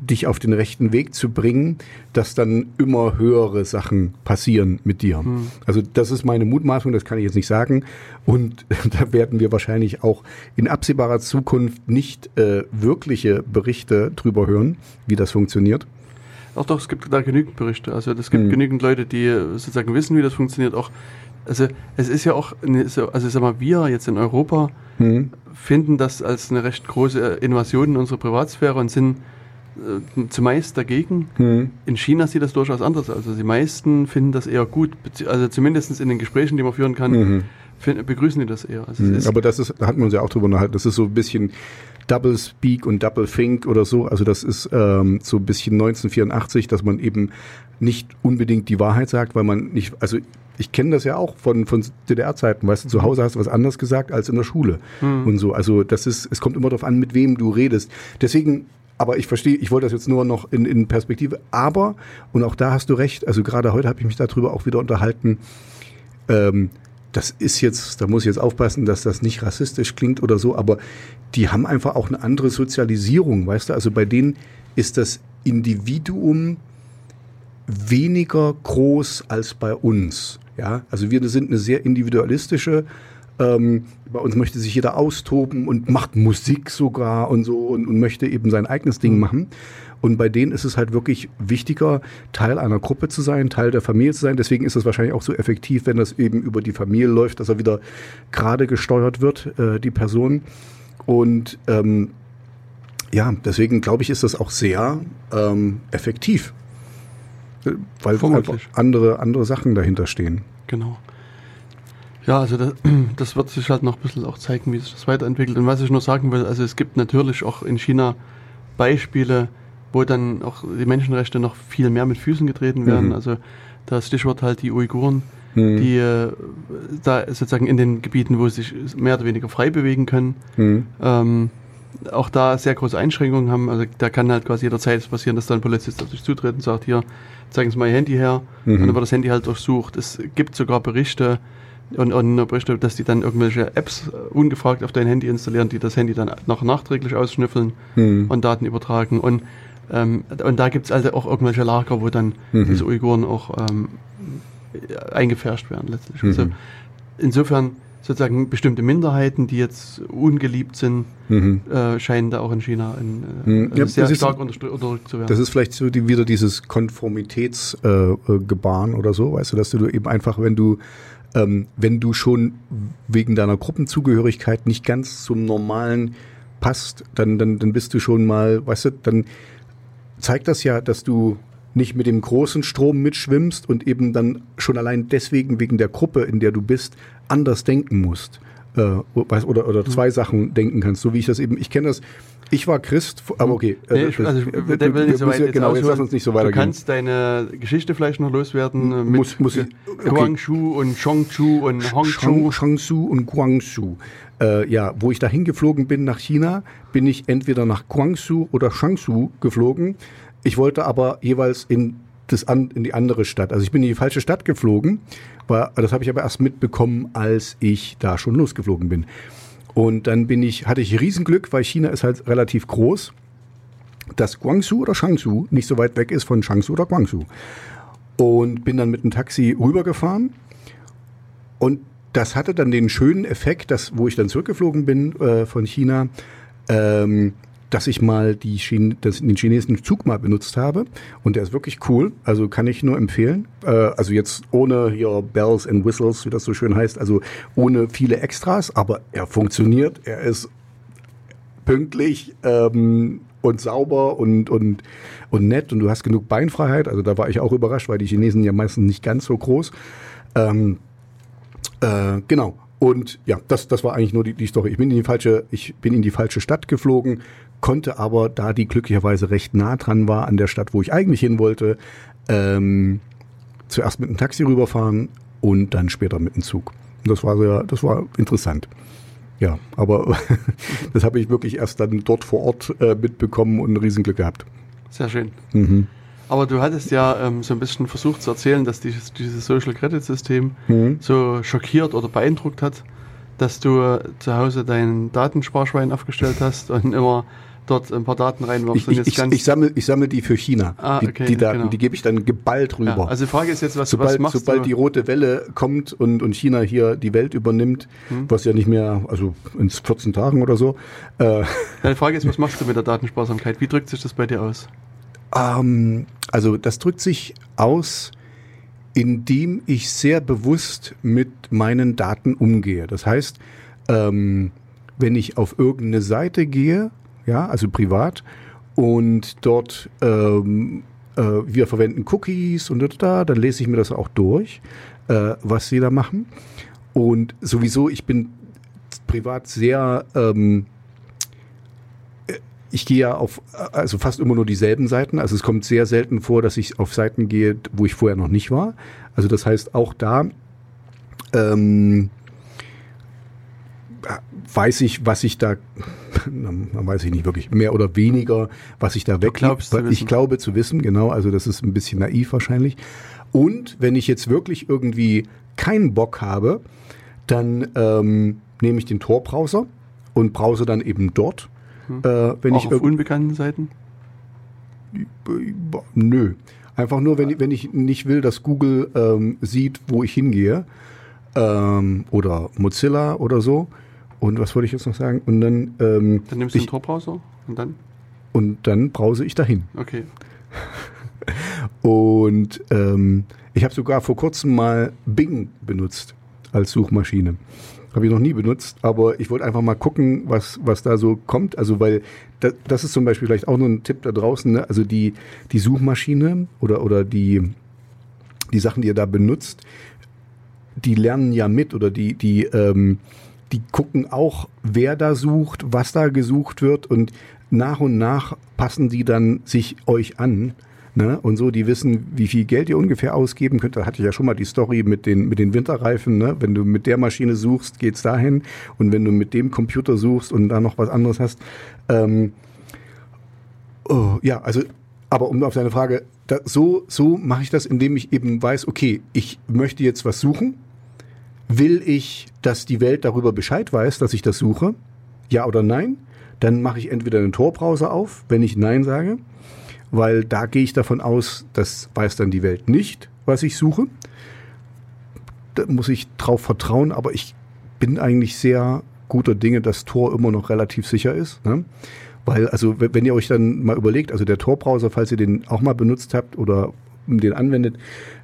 dich auf den rechten Weg zu bringen, dass dann immer höhere Sachen passieren mit dir. Hm. Also das ist meine Mutmaßung, das kann ich jetzt nicht sagen. Und da werden wir wahrscheinlich auch in absehbarer Zukunft nicht äh, wirkliche Berichte drüber hören, wie das funktioniert. Auch doch, es gibt da genügend Berichte. Also es gibt Mhm. genügend Leute, die sozusagen wissen, wie das funktioniert. Auch, also es ist ja auch, eine, also sag mal, wir jetzt in Europa Hm. finden das als eine recht große Invasion in unsere Privatsphäre und sind äh, zumeist dagegen. Hm. In China sieht das durchaus anders aus. Also die meisten finden das eher gut, also zumindest in den Gesprächen, die man führen kann, Mhm. begrüßen die das eher. Also Mhm, Aber das ist, da hatten wir uns ja auch drüber unterhalten, das ist so ein bisschen Double Speak und Double Think oder so. Also das ist ähm, so ein bisschen 1984, dass man eben nicht unbedingt die Wahrheit sagt, weil man nicht, also ich kenne das ja auch von, von DDR-Zeiten, weißt du, zu Hause hast du was anderes gesagt als in der Schule Mhm. und so. Also das ist, es kommt immer darauf an, mit wem du redest. Deswegen, aber ich verstehe, ich wollte das jetzt nur noch in, in Perspektive, aber, und auch da hast du recht, also gerade heute habe ich mich darüber auch wieder unterhalten, ähm, das ist jetzt, da muss ich jetzt aufpassen, dass das nicht rassistisch klingt oder so, aber die haben einfach auch eine andere Sozialisierung, weißt du? Also bei denen ist das Individuum weniger groß als bei uns. Ja, also wir sind eine sehr individualistische. Ähm, bei uns möchte sich jeder austoben und macht Musik sogar und so und, und möchte eben sein eigenes Ding machen. Und bei denen ist es halt wirklich wichtiger, Teil einer Gruppe zu sein, Teil der Familie zu sein. Deswegen ist es wahrscheinlich auch so effektiv, wenn das eben über die Familie läuft, dass er wieder gerade gesteuert wird, äh, die Person. Und ähm, ja, deswegen glaube ich, ist das auch sehr ähm, effektiv. Weil Vermutlich. andere, andere Sachen dahinter stehen. Genau. Ja, also das, das wird sich halt noch ein bisschen auch zeigen, wie sich das weiterentwickelt. Und was ich nur sagen will, also es gibt natürlich auch in China Beispiele, wo dann auch die Menschenrechte noch viel mehr mit Füßen getreten werden. Mhm. Also das Stichwort halt die Uiguren, Mhm. die äh, da sozusagen in den Gebieten, wo sie sich mehr oder weniger frei bewegen können, Mhm. ähm, auch da sehr große Einschränkungen haben. Also da kann halt quasi jederzeit passieren, dass dann ein Polizist auf dich zutritt und sagt, hier, zeigen Sie mal Ihr Handy her. Mhm. Und dann wird das Handy halt durchsucht. Es gibt sogar Berichte und, und Berichte, dass die dann irgendwelche Apps äh, ungefragt auf dein Handy installieren, die das Handy dann noch nachträglich ausschnüffeln Mhm. und Daten übertragen. Und, ähm, und da gibt es also auch irgendwelche Lager, wo dann Mhm. diese Uiguren auch ähm, eingefärscht werden letztlich. Mhm. Also insofern sozusagen bestimmte Minderheiten, die jetzt ungeliebt sind, Mhm. äh, scheinen da auch in China in, äh, Mhm. also Ja, sehr das ist- stark unterdrückt zu werden. Das ist vielleicht so die, wieder dieses Konformitätsgebaren äh, Gebaren oder so, weißt du, dass du eben einfach, wenn du ähm, wenn du schon wegen deiner Gruppenzugehörigkeit nicht ganz zum Normalen passt, dann, dann, dann bist du schon mal, weißt du, dann zeigt das ja, dass du nicht mit dem großen Strom mitschwimmst und eben dann schon allein deswegen wegen der Gruppe, in der du bist, anders denken musst. Äh, oder, oder zwei Sachen denken kannst, so wie ich das eben, ich kenne das, ich war Christ, aber okay. Nee, äh, ich, das- also ich wir- wir- will nicht so weit jetzt Genau, jetzt lass uns nicht so Du weitergehen. kannst deine Geschichte vielleicht noch loswerden äh, mit Muss- muss ich- okay. Guangzhou und Chongchu und Hongzhou. Shangsu und Guangzhou. Äh, ja, wo ich dahin geflogen bin nach China, bin ich entweder nach Guangzhou oder Shangsu geflogen. Ich wollte aber jeweils in, das an, in die andere Stadt. Also ich bin in die falsche Stadt geflogen, war, das habe ich aber erst mitbekommen, als ich da schon losgeflogen bin. Und dann bin ich, hatte ich Riesenglück, weil China ist halt relativ groß, dass Guangzhou oder Shangsu nicht so weit weg ist von Shangsu oder Guangzhou. und bin dann mit dem Taxi rübergefahren. Und das hatte dann den schönen Effekt, dass, wo ich dann zurückgeflogen bin äh, von China, ähm, dass ich mal die Chine, das, den chinesischen Zug mal benutzt habe. Und der ist wirklich cool. Also kann ich nur empfehlen. Äh, also jetzt ohne hier Bells and Whistles, wie das so schön heißt. Also ohne viele Extras. Aber er funktioniert. Er ist pünktlich ähm, und sauber und, und, und nett. Und du hast genug Beinfreiheit. Also da war ich auch überrascht, weil die Chinesen ja meistens nicht ganz so groß. Ähm, äh, genau. Und ja, das, das war eigentlich nur die, die Story. Ich bin in die falsche, ich bin in die falsche Stadt geflogen, konnte aber, da die glücklicherweise recht nah dran war an der Stadt, wo ich eigentlich hin wollte, ähm, zuerst mit dem Taxi rüberfahren und dann später mit dem Zug. Und das war sehr, das war interessant. Ja, aber das habe ich wirklich erst dann dort vor Ort äh, mitbekommen und ein Riesenglück gehabt. Sehr schön. Mhm. Aber du hattest ja ähm, so ein bisschen versucht zu erzählen, dass dieses, dieses Social Credit System Mhm. so schockiert oder beeindruckt hat, dass du zu Hause dein Datensparschwein aufgestellt hast und immer dort ein paar Daten reinwirfst Ich, ich, ich, sammle ich sammle die für China. Ah, die, okay, die Daten, genau. die gebe ich dann geballt rüber. ja, also die Frage ist jetzt, was, was sobald, machst sobald du? die rote Welle kommt und, und China hier die Welt übernimmt, Hm. was ja nicht mehr, also in 14 Tagen oder so, äh, die Frage ist, was machst du mit der Datensparsamkeit? Wie drückt sich das bei dir aus? Ähm, also das drückt sich aus, indem ich sehr bewusst mit meinen Daten umgehe. Das heißt, ähm, wenn ich auf irgendeine Seite gehe, ja, also privat, und dort ähm, äh, wir verwenden Cookies und da, da, dann lese ich mir das auch durch, äh, was sie da machen. Und sowieso, ich bin privat sehr ähm, ich gehe ja auf also fast immer nur dieselben Seiten. Also es kommt sehr selten vor, dass ich auf Seiten gehe, wo ich vorher noch nicht war. Also das heißt auch da ähm, weiß ich, was ich da, dann weiß ich nicht wirklich, mehr oder weniger, was ich da weg. Ich glaube zu wissen, genau. Also das ist ein bisschen naiv wahrscheinlich. Und wenn ich jetzt wirklich irgendwie keinen Bock habe, dann ähm, nehme ich den Tor-Browser und browse dann eben dort. Äh, wenn Auch ich auf unbekannten Seiten? Nö. Einfach nur, wenn, ich- wenn ich nicht will, dass Google ähm, sieht, wo ich hingehe. Ähm, oder Mozilla oder so. Und was wollte ich jetzt noch sagen? Und dann, ähm, Dann nimmst du ich, den Tor-Browser und dann? und dann browse ich dahin. Okay. Und ähm, ich habe sogar vor kurzem mal Bing benutzt als Suchmaschine. Habe ich noch nie benutzt, aber ich wollte einfach mal gucken, was, was da so kommt. Also, weil das, das ist zum Beispiel vielleicht auch nur ein Tipp da draußen. Ne? Also die, die Suchmaschine oder, oder die, die Sachen, die ihr da benutzt, die lernen ja mit oder die, die, ähm, die gucken auch, wer da sucht, was da gesucht wird und nach und nach passen die dann sich euch an. Ne? Und so, die wissen, wie viel Geld ihr ungefähr ausgeben könnt. Da hatte ich ja schon mal die Story mit den, mit den Winterreifen. Ne? Wenn du mit der Maschine suchst, geht's dahin. Und wenn du mit dem Computer suchst und da noch was anderes hast, ähm, Oh, ja, also, aber um auf deine Frage, da, so, so mache ich das, indem ich eben weiß, okay, ich möchte jetzt was suchen. Will ich, dass die Welt darüber Bescheid weiß, dass ich das suche? Ja oder nein? Dann mache ich entweder einen Tor-Browser auf, wenn ich Nein sage, weil da gehe ich davon aus, das weiß dann die Welt nicht, was ich suche. Da muss ich drauf vertrauen, aber ich bin eigentlich sehr guter Dinge, dass Tor immer noch relativ sicher ist. Ne? Weil, also, wenn ihr euch dann mal überlegt, also der Tor-Browser, falls ihr den auch mal benutzt habt oder den anwendet,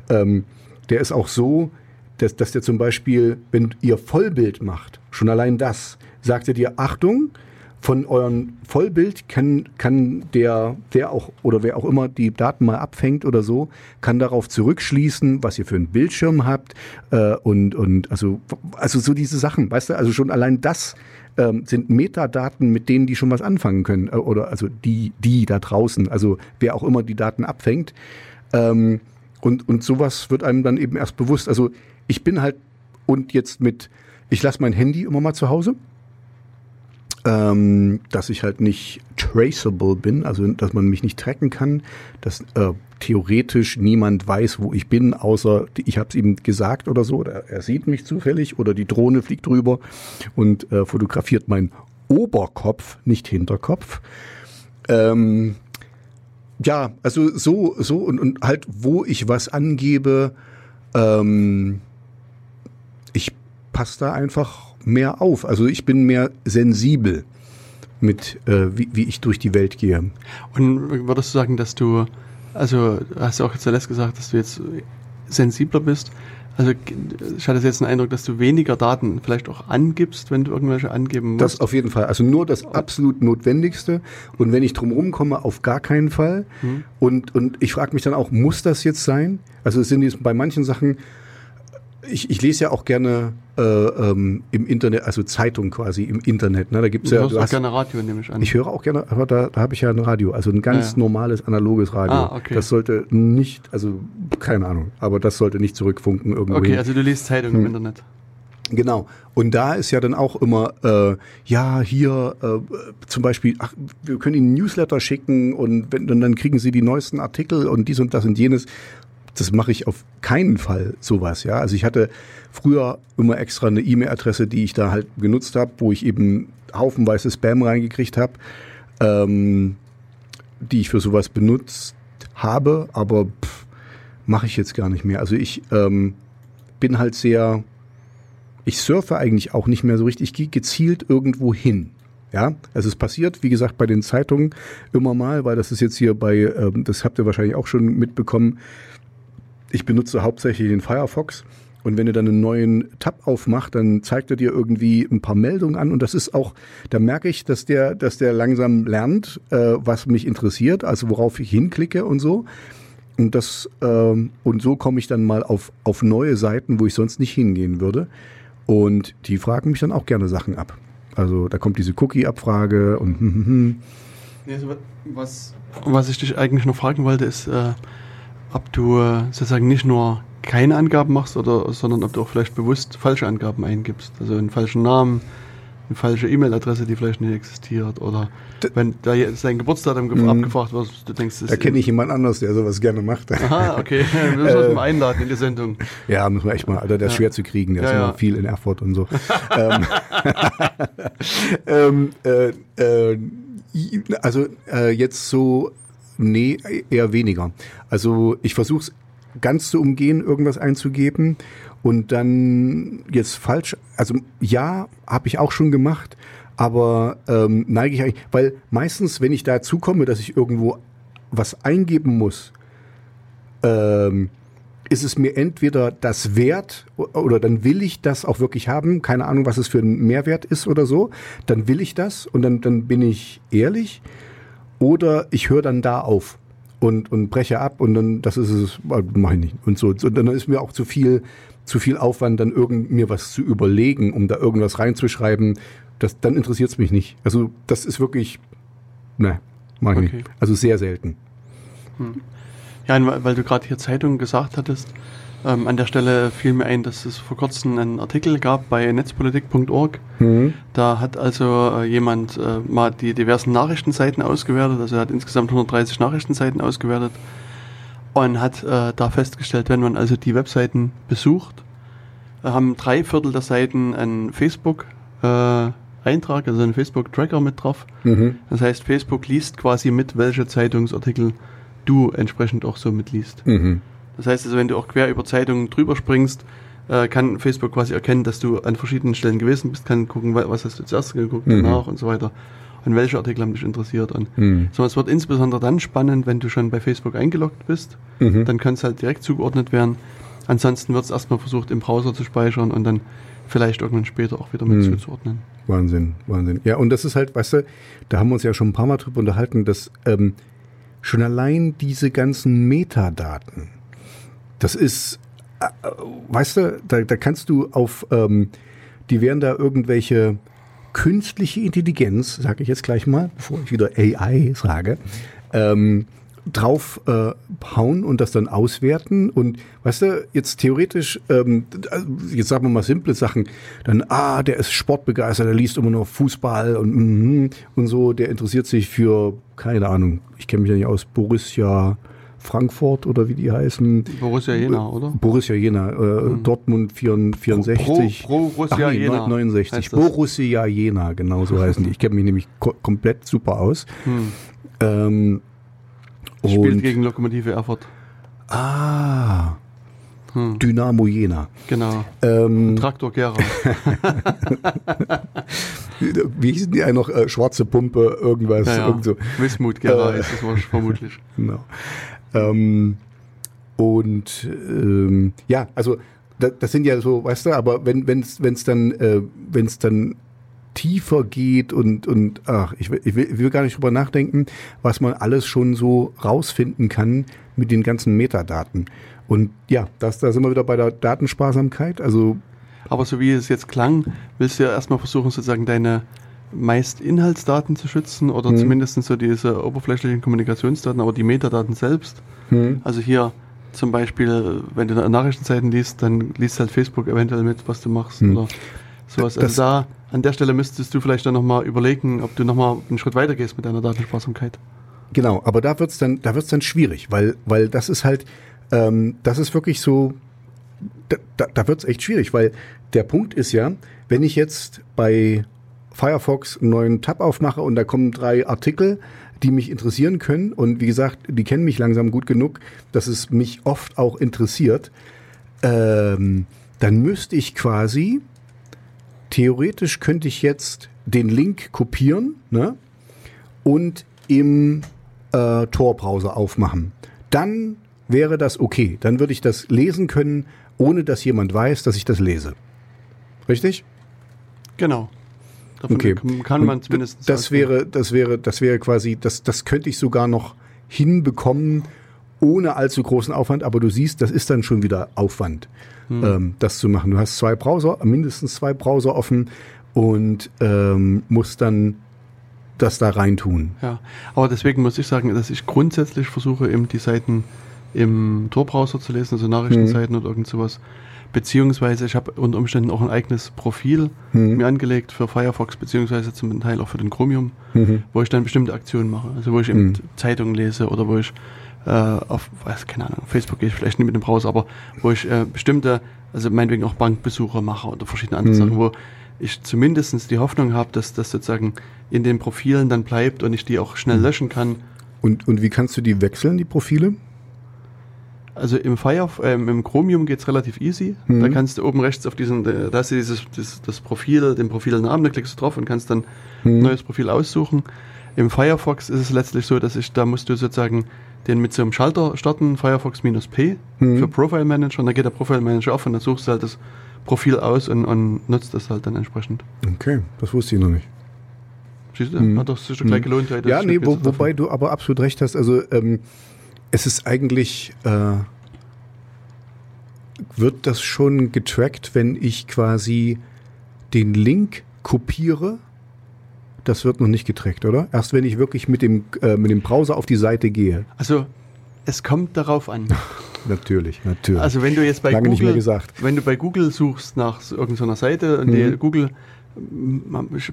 ähm, der ist auch so, dass, dass der zum Beispiel, wenn ihr Vollbild macht, schon allein das, sagt er dir, Achtung, von eurem Vollbild kann, kann der, der auch oder wer auch immer die Daten mal abfängt oder so, kann darauf zurückschließen, was ihr für einen Bildschirm habt äh, und, und also, also so diese Sachen, weißt du, also schon allein das ähm, sind Metadaten, mit denen die schon was anfangen können äh, oder also die, die da draußen, also wer auch immer die Daten abfängt. Ähm, und, und sowas wird einem dann eben erst bewusst. Also ich bin halt und jetzt mit, ich lasse mein Handy immer mal zu Hause ähm, dass ich halt nicht traceable bin, also dass man mich nicht tracken kann, dass äh, theoretisch niemand weiß, wo ich bin, außer ich habe es ihm gesagt oder so, oder er sieht mich zufällig oder die Drohne fliegt drüber und äh, fotografiert meinen Oberkopf, nicht Hinterkopf. Ähm, ja, also so, so und, und halt, wo ich was angebe, ähm, ich passe da einfach mehr auf. Also ich bin mehr sensibel mit, äh, wie, wie ich durch die Welt gehe. Und würdest du sagen, dass du, also hast du auch zuletzt gesagt, dass du jetzt sensibler bist? Also ich hatte jetzt den Eindruck, dass du weniger Daten vielleicht auch angibst, wenn du irgendwelche angeben musst. Das auf jeden Fall. Also nur das absolut Notwendigste. Und wenn ich drumherum komme, auf gar keinen Fall. Hm. Und, und ich frage mich dann auch, muss das jetzt sein? Also es sind jetzt bei manchen Sachen, ich, ich lese ja auch gerne äh, ähm, im Internet, also Zeitung quasi im Internet. Ne? Da gibt's du ja. hörst Du auch hast, gerne Radio, nehme ich an. ich höre auch gerne, aber da, da habe ich ja ein Radio, also ein ganz Ja, ja. normales analoges Radio. Ah, okay. Das sollte nicht, also keine Ahnung, aber das sollte nicht zurückfunken irgendwo. okay, hin. also du liest Zeitung Hm. im Internet. Genau. Und da ist ja dann auch immer, äh, ja, hier äh, zum Beispiel, ach, wir können Ihnen Newsletter schicken und, wenn, und dann kriegen Sie die neuesten Artikel und dies und das und jenes. Das mache ich auf keinen Fall sowas, ja. Also ich hatte früher immer extra eine E-Mail-Adresse, die ich da halt genutzt habe, wo ich eben haufenweise Spam reingekriegt habe, ähm, die ich für sowas benutzt habe, aber mache ich jetzt gar nicht mehr. Also ich ähm, bin halt sehr, ich surfe eigentlich auch nicht mehr so richtig, ich gehe gezielt irgendwo hin. Ja, also es passiert, wie gesagt, bei den Zeitungen immer mal, weil das ist jetzt hier bei, ähm, das habt ihr wahrscheinlich auch schon mitbekommen, ich benutze hauptsächlich den Firefox und wenn ihr dann einen neuen Tab aufmacht, dann zeigt er dir irgendwie ein paar Meldungen an und das ist auch, da merke ich, dass der, dass der langsam lernt, äh, was mich interessiert, also worauf ich hinklicke und so. Und das ähm, und so komme ich dann mal auf auf neue Seiten, wo ich sonst nicht hingehen würde. Und die fragen mich dann auch gerne Sachen ab. Also da kommt diese Cookie-Abfrage und hm, hm, hm. Was, was ich dich eigentlich noch fragen wollte, ist, äh, ob du äh, sozusagen nicht nur keine Angaben machst, oder, sondern ob du auch vielleicht bewusst falsche Angaben eingibst. Also einen falschen Namen, eine falsche E-Mail-Adresse, die vielleicht nicht existiert. Oder D- wenn da jetzt dein Geburtsdatum Mhm. abgefragt wird, du denkst, das Da kenne ich jemand anders, der sowas gerne macht. Aha, okay. Wir müssen uns mal einladen in die Sendung. Ja, muss man echt mal, Alter, der ist Ja. schwer zu kriegen, der Ja, ist ja. immer viel in Erfurt und so. ähm, ähm, äh, äh, also äh, jetzt so, nee, eher weniger. Also ich versuche es ganz zu umgehen, irgendwas einzugeben und dann jetzt falsch, also ja, habe ich auch schon gemacht, aber ähm, neige ich eigentlich, weil meistens, wenn ich dazu komme, dass ich irgendwo was eingeben muss, ähm, ist es mir entweder das wert oder dann will ich das auch wirklich haben, keine Ahnung, was es für ein Mehrwert ist oder so, dann will ich das und dann, dann bin ich ehrlich oder ich höre dann da auf und, und breche ab und dann, das ist es, mache ich nicht und so. Und dann ist mir auch zu viel, zu viel Aufwand, dann irgend mir was zu überlegen, um da irgendwas reinzuschreiben. Das, dann interessiert es mich nicht. Also das ist wirklich, ne, mache ich Okay. nicht. Also sehr selten. Ja, und weil weil du gerade hier Zeitung gesagt hattest, ähm, an der Stelle fiel mir ein, dass es vor kurzem einen Artikel gab bei netzpolitik.org. Mhm. Da hat also äh, jemand äh, mal die diversen Nachrichtenseiten ausgewertet, also er hat insgesamt 130 Nachrichtenseiten ausgewertet und hat äh, da festgestellt, wenn man also die Webseiten besucht, äh, haben drei Viertel der Seiten einen Facebook-Eintrag, also einen Facebook-Tracker mit drauf. Mhm. Das heißt, Facebook liest quasi mit, welche Zeitungsartikel du entsprechend auch so mitliest. Mhm. Das heißt also, wenn du auch quer über Zeitungen drüber springst, äh, kann Facebook quasi erkennen, dass du an verschiedenen Stellen gewesen bist, kann gucken, wa- was hast du zuerst geguckt, Mhm. danach und so weiter. Und welche Artikel haben dich interessiert. Und Mhm. so, es wird insbesondere dann spannend, wenn du schon bei Facebook eingeloggt bist. Mhm. Dann kann es halt direkt zugeordnet werden. Ansonsten wird es erstmal versucht, im Browser zu speichern und dann vielleicht irgendwann später auch wieder mit Mhm. zuzuordnen. Wahnsinn, Wahnsinn. Ja, und das ist halt, weißt du, da haben wir uns ja schon ein paar Mal drüber unterhalten, dass ähm, schon allein diese ganzen Metadaten, das ist, äh, äh, weißt du, da, da kannst du auf, ähm, die werden da irgendwelche künstliche Intelligenz, sage ich jetzt gleich mal, bevor ich wieder AI sage, ähm, drauf äh, hauen und das dann auswerten. Und weißt du, jetzt theoretisch, ähm, jetzt sagen wir mal simple Sachen, dann, ah, der ist sportbegeistert, der liest immer nur Fußball und, mhm, und so, der interessiert sich für, keine Ahnung, ich kenne mich ja nicht aus, Borussia Frankfurt oder wie die heißen. Borussia Jena, oder? Borussia Jena, äh, Dortmund 64. Pro- Pro- Borussia Ach nee, Jena 69. heißt das. Borussia Jena, genau so heißen die. Ich kenne mich nämlich ko komplett super aus. Hm. Ähm, Spielt gegen Lokomotive Erfurt. ah, Hm. Dynamo Jena. Genau. Ähm, Traktor Gera. wie hießen die eigentlich noch? Äh, schwarze Pumpe, irgendwas. Ja, ja. Irgend so. Wismut Gera Äh. ist es wahrscheinlich vermutlich. Genau. Ähm, und ähm, ja, also da, das sind ja so, weißt du, aber wenn wenn's wenn's dann äh, wenn's dann tiefer geht und und ach, ich will, ich will, ich will gar nicht drüber nachdenken, was man alles schon so rausfinden kann mit den ganzen Metadaten. Und ja, das, da sind wir wieder bei der Datensparsamkeit. Also Aber so wie es jetzt klang, willst du ja erstmal versuchen, sozusagen deine meist Inhaltsdaten zu schützen oder Mhm. zumindest so diese oberflächlichen Kommunikationsdaten, aber die Metadaten selbst. hm, Also hier zum Beispiel, wenn du Nachrichtenseiten liest, dann liest halt Facebook eventuell mit, was du machst Hm. oder sowas. Das- Also da, an der Stelle müsstest du vielleicht dann nochmal überlegen, ob du nochmal einen Schritt weiter gehst mit deiner Datensparsamkeit. Genau, aber da wird's dann, da wird's dann schwierig, weil, weil das ist halt, ähm, das ist wirklich so, da, da, da wird's echt schwierig, weil der Punkt ist ja, wenn ich jetzt bei Firefox einen neuen Tab aufmache und da kommen drei Artikel, die mich interessieren können und wie gesagt, die kennen mich langsam gut genug, dass es mich oft auch interessiert, ähm, dann müsste ich quasi, theoretisch könnte ich jetzt den Link kopieren, ne? und im äh, Tor-Browser aufmachen. Dann wäre das okay. Dann würde ich das lesen können, ohne dass jemand weiß, dass ich das lese. Richtig? Genau. Davon Okay. kann- man zumindest. Das ausgehen. wäre, das wäre, das wäre quasi, das, das könnte ich sogar noch hinbekommen, ohne allzu großen Aufwand. Aber du siehst, das ist dann schon wieder Aufwand, Hm. ähm, das zu machen. Du hast zwei Browser, mindestens zwei Browser offen und ähm, musst dann das da reintun. Ja, aber deswegen muss ich sagen, dass ich grundsätzlich versuche, eben die Seiten im Tor-Browser zu lesen, also Nachrichtenseiten oder irgend sowas. Beziehungsweise ich habe unter Umständen auch ein eigenes Profil Mhm. mir angelegt für Firefox, beziehungsweise zum Teil auch für den Chromium, Mhm. wo ich dann bestimmte Aktionen mache. Also wo ich eben Mhm. Zeitungen lese oder wo ich äh, auf, weiß, keine Ahnung, Facebook gehe ich vielleicht nicht mit dem Browser, aber wo ich äh, bestimmte, also meinetwegen auch Bankbesuche mache oder verschiedene andere Mhm. Sachen, wo ich zumindest die Hoffnung habe, dass das sozusagen in den Profilen dann bleibt und ich die auch Mhm. schnell löschen kann. Und, und wie kannst du die wechseln, die Profile? Also im Fire, ähm, im Chromium geht's relativ easy. Mhm. Da kannst du oben rechts auf diesen, äh, da hast du dieses, das, das Profil, den Profilnamen, da klickst du drauf und kannst dann ein Mhm. neues Profil aussuchen. Im Firefox ist es letztlich so, dass ich, da musst du sozusagen den mit so einem Schalter starten, Firefox-P Mhm. für Profile Manager und dann geht der Profile Manager auf und dann suchst du halt das Profil aus und, und nutzt das halt dann entsprechend. Okay, das wusste ich noch nicht. Siehst du? Mhm. Hat doch sicher gleich gelohnt. Ja, nee, wo, wobei du aber absolut recht hast. Also ähm, es ist eigentlich, äh, wird das schon getrackt, wenn ich quasi den Link kopiere? Das wird noch nicht getrackt, oder? Erst wenn ich wirklich mit dem, äh, mit dem Browser auf die Seite gehe. Also, es kommt darauf an. Natürlich, natürlich. Also wenn du jetzt bei Lange Google, nicht mehr gesagt. wenn du bei Google suchst nach irgendeiner Seite und Mhm. Google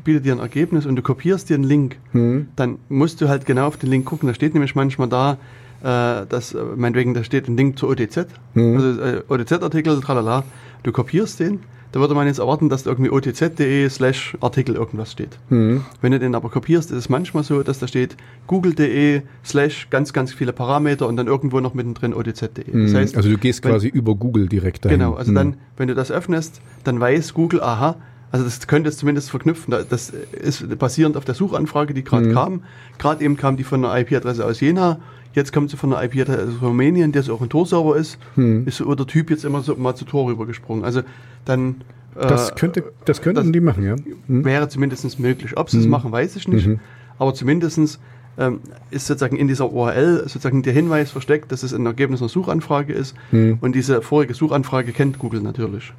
bietet dir ein Ergebnis und du kopierst dir einen Link, Hm? dann musst du halt genau auf den Link gucken. Da steht nämlich manchmal da, äh, dass, äh, meinetwegen, da steht ein Link zur OTZ, Mhm. also äh, OTZ-Artikel, tralala. Du kopierst den, da würde man jetzt erwarten, dass da irgendwie otz.de slash Artikel irgendwas steht. Hm? Wenn du den aber kopierst, ist es manchmal so, dass da steht google.de slash ganz, ganz viele Parameter und dann irgendwo noch mittendrin otz.de. Das Hm. heißt, also du gehst wenn- quasi über Google direkt dahin. Genau, also Hm. dann, wenn du das öffnest, dann weiß Google, aha, also das könnte es zumindest verknüpfen. Da- Das ist basierend auf der Suchanfrage, die gerade Mhm. kam. Gerade eben kam die von einer IP-Adresse aus Jena, jetzt kommt sie von einer IP-Adresse aus Rumänien, der so auch ein Tor-Server ist. Hm. Ist so der Typ jetzt immer so mal zu Tor rübergesprungen. Also dann Das, äh, könnte, das könnten das die machen, ja. Hm? wäre zumindest möglich. Ob sie es Mhm. machen, weiß ich nicht. Mhm. Aber zumindest ähm, ist sozusagen in dieser URL sozusagen der Hinweis versteckt, dass es ein Ergebnis einer Suchanfrage ist. Hm. Und diese vorige Suchanfrage kennt Google natürlich.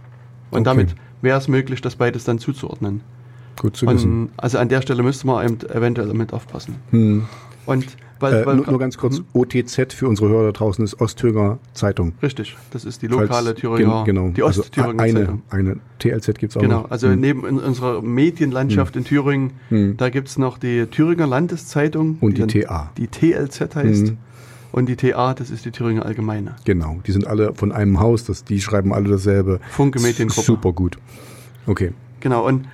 Und Okay. damit wäre es möglich, das beides dann zuzuordnen. Gut zu wissen. Und, also an der Stelle müsste man eben eventuell mit aufpassen. Hm. Und weil, Äh, weil nur, nur ganz kurz, OTZ für unsere Hörer da draußen ist Osthöger Zeitung. richtig, das ist die lokale Thüringer, gen- genau, die also Ostthüringer eine, Zeitung. eine TLZ gibt es auch Genau, noch. also Hm. neben in unserer Medienlandschaft in Thüringen, Hm. da gibt es noch die Thüringer Landeszeitung, Und die dann TA. die TLZ heißt. Und die TA, das ist die Thüringer Allgemeine. Genau, die sind alle von einem Haus, das, die schreiben alle dasselbe. Funke Mediengruppe. Super gut. Okay. Genau, und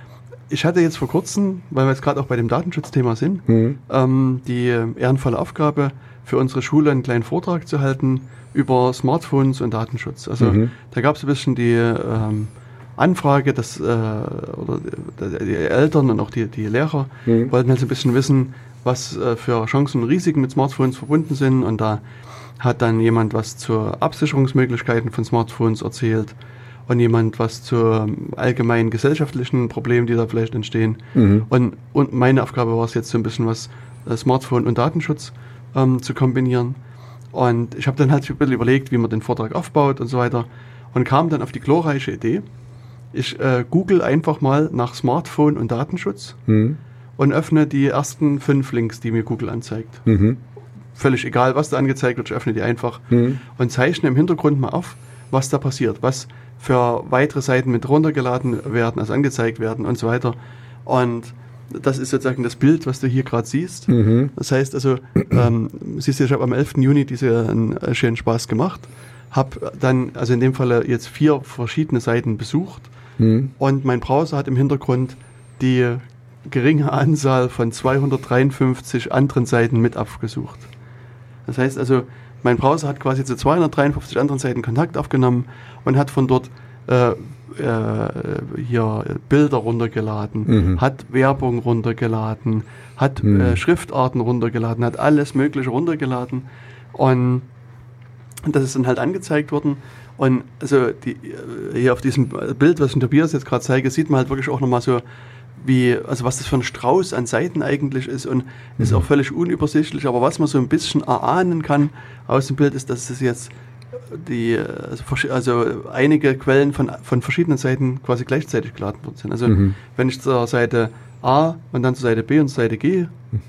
ich hatte jetzt vor kurzem, weil wir jetzt gerade auch bei dem Datenschutzthema sind, Mhm. ähm, die ehrenvolle Aufgabe für unsere Schule einen kleinen Vortrag zu halten über Smartphones und Datenschutz. Also Mhm. da gab es ein bisschen die ähm, Anfrage, dass äh, oder die, die Eltern und auch die, die Lehrer Mhm. wollten halt so ein bisschen wissen, was äh, für Chancen und Risiken mit Smartphones verbunden sind. Und da hat dann jemand was zu Absicherungsmöglichkeiten von Smartphones erzählt und jemand was zu ähm, allgemeinen gesellschaftlichen Problemen, die da vielleicht entstehen. Mhm. Und, und meine Aufgabe war es jetzt so ein bisschen was äh, Smartphone und Datenschutz ähm, zu kombinieren. Und ich habe dann halt ein bisschen überlegt, wie man den Vortrag aufbaut und so weiter und kam dann auf die glorreiche Idee. Ich äh, google einfach mal nach Smartphone und Datenschutz Mhm. Und öffne die ersten fünf Links, die mir Google anzeigt. Mhm. Völlig egal, was da angezeigt wird, ich öffne die einfach Mhm. und zeichne im Hintergrund mal auf, was da passiert, was für weitere Seiten mit runtergeladen werden, also angezeigt werden und so weiter. Und das ist sozusagen das Bild, was du hier gerade siehst. Mhm. Das heißt also, ähm, siehst du, ich habe am 11. Juni diesen äh, schönen Spaß gemacht, habe dann, also in dem Falle jetzt vier verschiedene Seiten besucht Mhm. und mein Browser hat im Hintergrund die geringe Anzahl von 253 anderen Seiten mit abgesucht. Das heißt also, mein Browser hat quasi zu 253 anderen Seiten Kontakt aufgenommen und hat von dort äh, äh, hier Bilder runtergeladen, Mhm. hat Werbung runtergeladen, hat Mhm. äh, Schriftarten runtergeladen, hat alles Mögliche runtergeladen und das ist dann halt angezeigt worden. Und also die, äh, hier auf diesem Bild, was ich Tobias jetzt gerade zeige, sieht man halt wirklich auch nochmal so, wie, also was das für ein Strauß an Seiten eigentlich ist und ist auch völlig unübersichtlich. Aber was man so ein bisschen erahnen kann aus dem Bild, ist, dass es jetzt die, also, also einige Quellen von, von verschiedenen Seiten quasi gleichzeitig geladen worden sind. Also Mhm. wenn ich zur Seite A und dann zur Seite B und zur Seite G,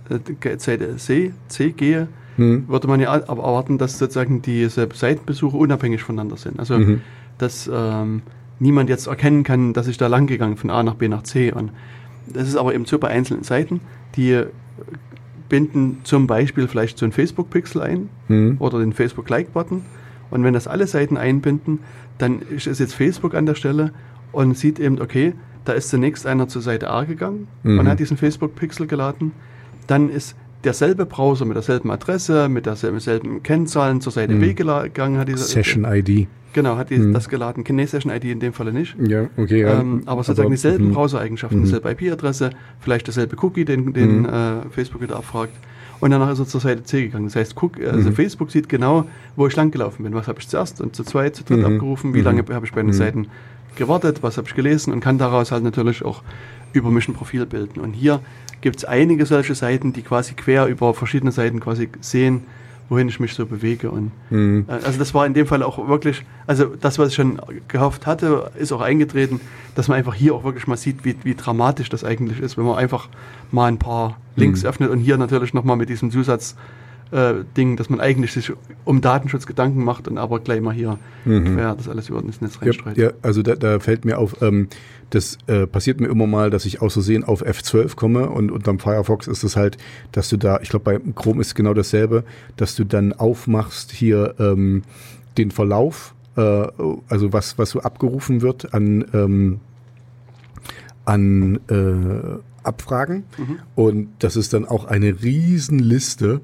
äh, Seite C, C gehe, Mhm. würde man ja erwarten, dass sozusagen diese Seitenbesuche unabhängig voneinander sind. Also Mhm. dass ähm, niemand jetzt erkennen kann, dass ich da lang gegangen von A nach B nach C. Und das ist aber eben so bei einzelnen Seiten, die äh, binden zum Beispiel vielleicht so einen Facebook-Pixel ein Mhm. oder den Facebook-Like-Button. Und wenn das alle Seiten einbinden, dann ist es jetzt Facebook an der Stelle und sieht eben, okay, da ist zunächst einer zur Seite A gegangen Mhm. und hat diesen Facebook-Pixel geladen. Dann ist derselbe Browser mit derselben Adresse, mit derselben selben Kennzahlen zur Seite Mhm. B gegangen, hat diese, Session ID. Genau, hat die, Mhm. das geladen. Keine Session-ID in dem Falle nicht. Ja, okay. Ja. Ähm, aber sozusagen dieselben mhm. Browser-Eigenschaften, Mhm. dieselbe IP-Adresse, vielleicht derselbe Cookie, den, den Mhm. äh, Facebook wieder abfragt. Und danach ist er zur Seite C gegangen. Das heißt, guck, also Mhm. Facebook sieht genau, wo ich lang gelaufen bin. Was habe ich zuerst und zu zweit, zu dritt Mhm. abgerufen, wie Mhm. lange habe ich bei den. Seiten gewartet, was habe ich gelesen und kann daraus halt natürlich auch über mich ein Profil bilden. Und hier gibt es einige solche Seiten, die quasi quer über verschiedene Seiten quasi sehen, wohin ich mich so bewege. Und Mhm. äh, Also das war in dem Fall auch wirklich, also das, was ich schon gehofft hatte, ist auch eingetreten, dass man einfach hier auch wirklich mal sieht, wie, wie dramatisch das eigentlich ist, wenn man einfach mal ein paar Links Mhm. öffnet und hier natürlich nochmal mit diesem Zusatz äh, Ding, dass man eigentlich sich um Datenschutz Gedanken macht und aber gleich mal hier Mhm. quer das alles über das Netz Ja, reinstreut. ja, also da, da fällt mir auf, ähm, das äh, passiert mir immer mal, dass ich aus Versehen auf F12 komme und unterm Firefox ist es halt, dass du da, ich glaube bei Chrome ist genau dasselbe, dass du dann aufmachst hier ähm, den Verlauf, äh, also was, was so abgerufen wird an, ähm, an äh, Abfragen Mhm. und das ist dann auch eine Riesenliste.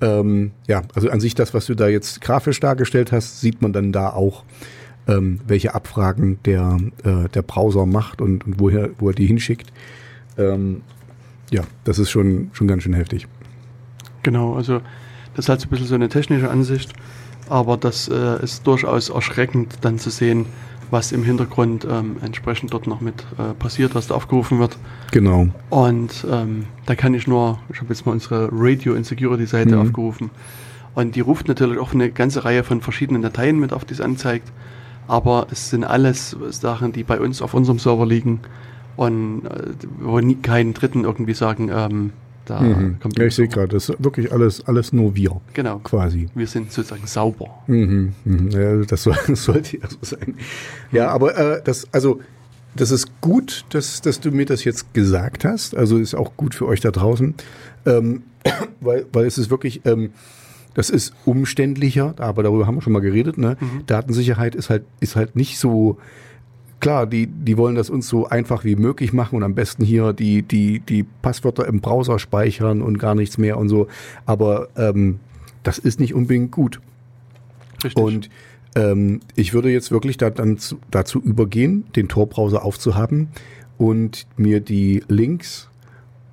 Ähm, ja, also an sich das, was du da jetzt grafisch dargestellt hast, sieht man dann da auch, ähm, welche Abfragen der, äh, der Browser macht und, und woher, wo er die hinschickt. Ähm, ja, das ist schon, schon ganz schön heftig. Genau, also das ist halt so ein bisschen so eine technische Ansicht, aber das äh, ist durchaus erschreckend dann zu sehen, was im Hintergrund ähm, entsprechend dort noch mit äh, passiert, was da aufgerufen wird. Genau. Und ähm, da kann ich nur, ich habe jetzt mal unsere Radio Insecurity Seite Mhm. aufgerufen. Und die ruft natürlich auch eine ganze Reihe von verschiedenen Dateien mit auf, die es anzeigt. Aber es sind alles Sachen, die bei uns auf unserem Server liegen und äh, wo nie keinen Dritten irgendwie sagen, ähm, da Mhm. kommt Ja, ich sehe gerade, das ist wirklich alles, alles nur wir, Genau, quasi. wir sind sozusagen sauber. Mhm, mhm. Ja, das, soll, das sollte ja so sein. Ja, aber äh, das, also, das ist gut, dass, dass du mir das jetzt gesagt hast. Also ist auch gut für euch da draußen. Ähm, weil, weil es ist wirklich, ähm, das ist umständlicher, aber darüber haben wir schon mal geredet. Ne? Datensicherheit ist halt, ist halt nicht so klar, die, die wollen das uns so einfach wie möglich machen und am besten hier die, die, die Passwörter im Browser speichern und gar nichts mehr und so. Aber ähm, das ist nicht unbedingt gut. Richtig. Und ähm, ich würde jetzt wirklich da, dann zu, dazu übergehen, den Tor-Browser aufzuhaben und mir die Links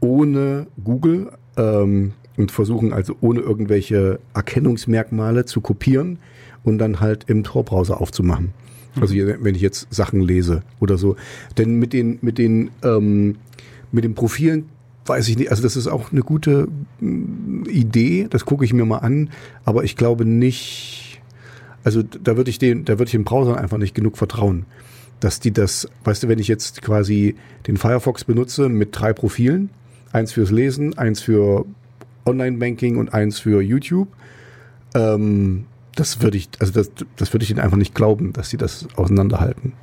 ohne Google ähm, und versuchen also ohne irgendwelche Erkennungsmerkmale zu kopieren und dann halt im Tor-Browser aufzumachen. Also wenn ich jetzt Sachen lese oder so. Denn mit den, mit den, ähm, mit den Profilen weiß ich nicht, also das ist auch eine gute mm, Idee, das gucke ich mir mal an, aber ich glaube nicht, also da würde ich den, da würde ich den Browsern einfach nicht genug vertrauen, dass die das, weißt du, wenn ich jetzt quasi den Firefox benutze mit drei Profilen, eins fürs Lesen, eins für Online-Banking und eins für YouTube, ähm, das würde ich, also das, das würde ich ihnen einfach nicht glauben, dass sie das auseinanderhalten.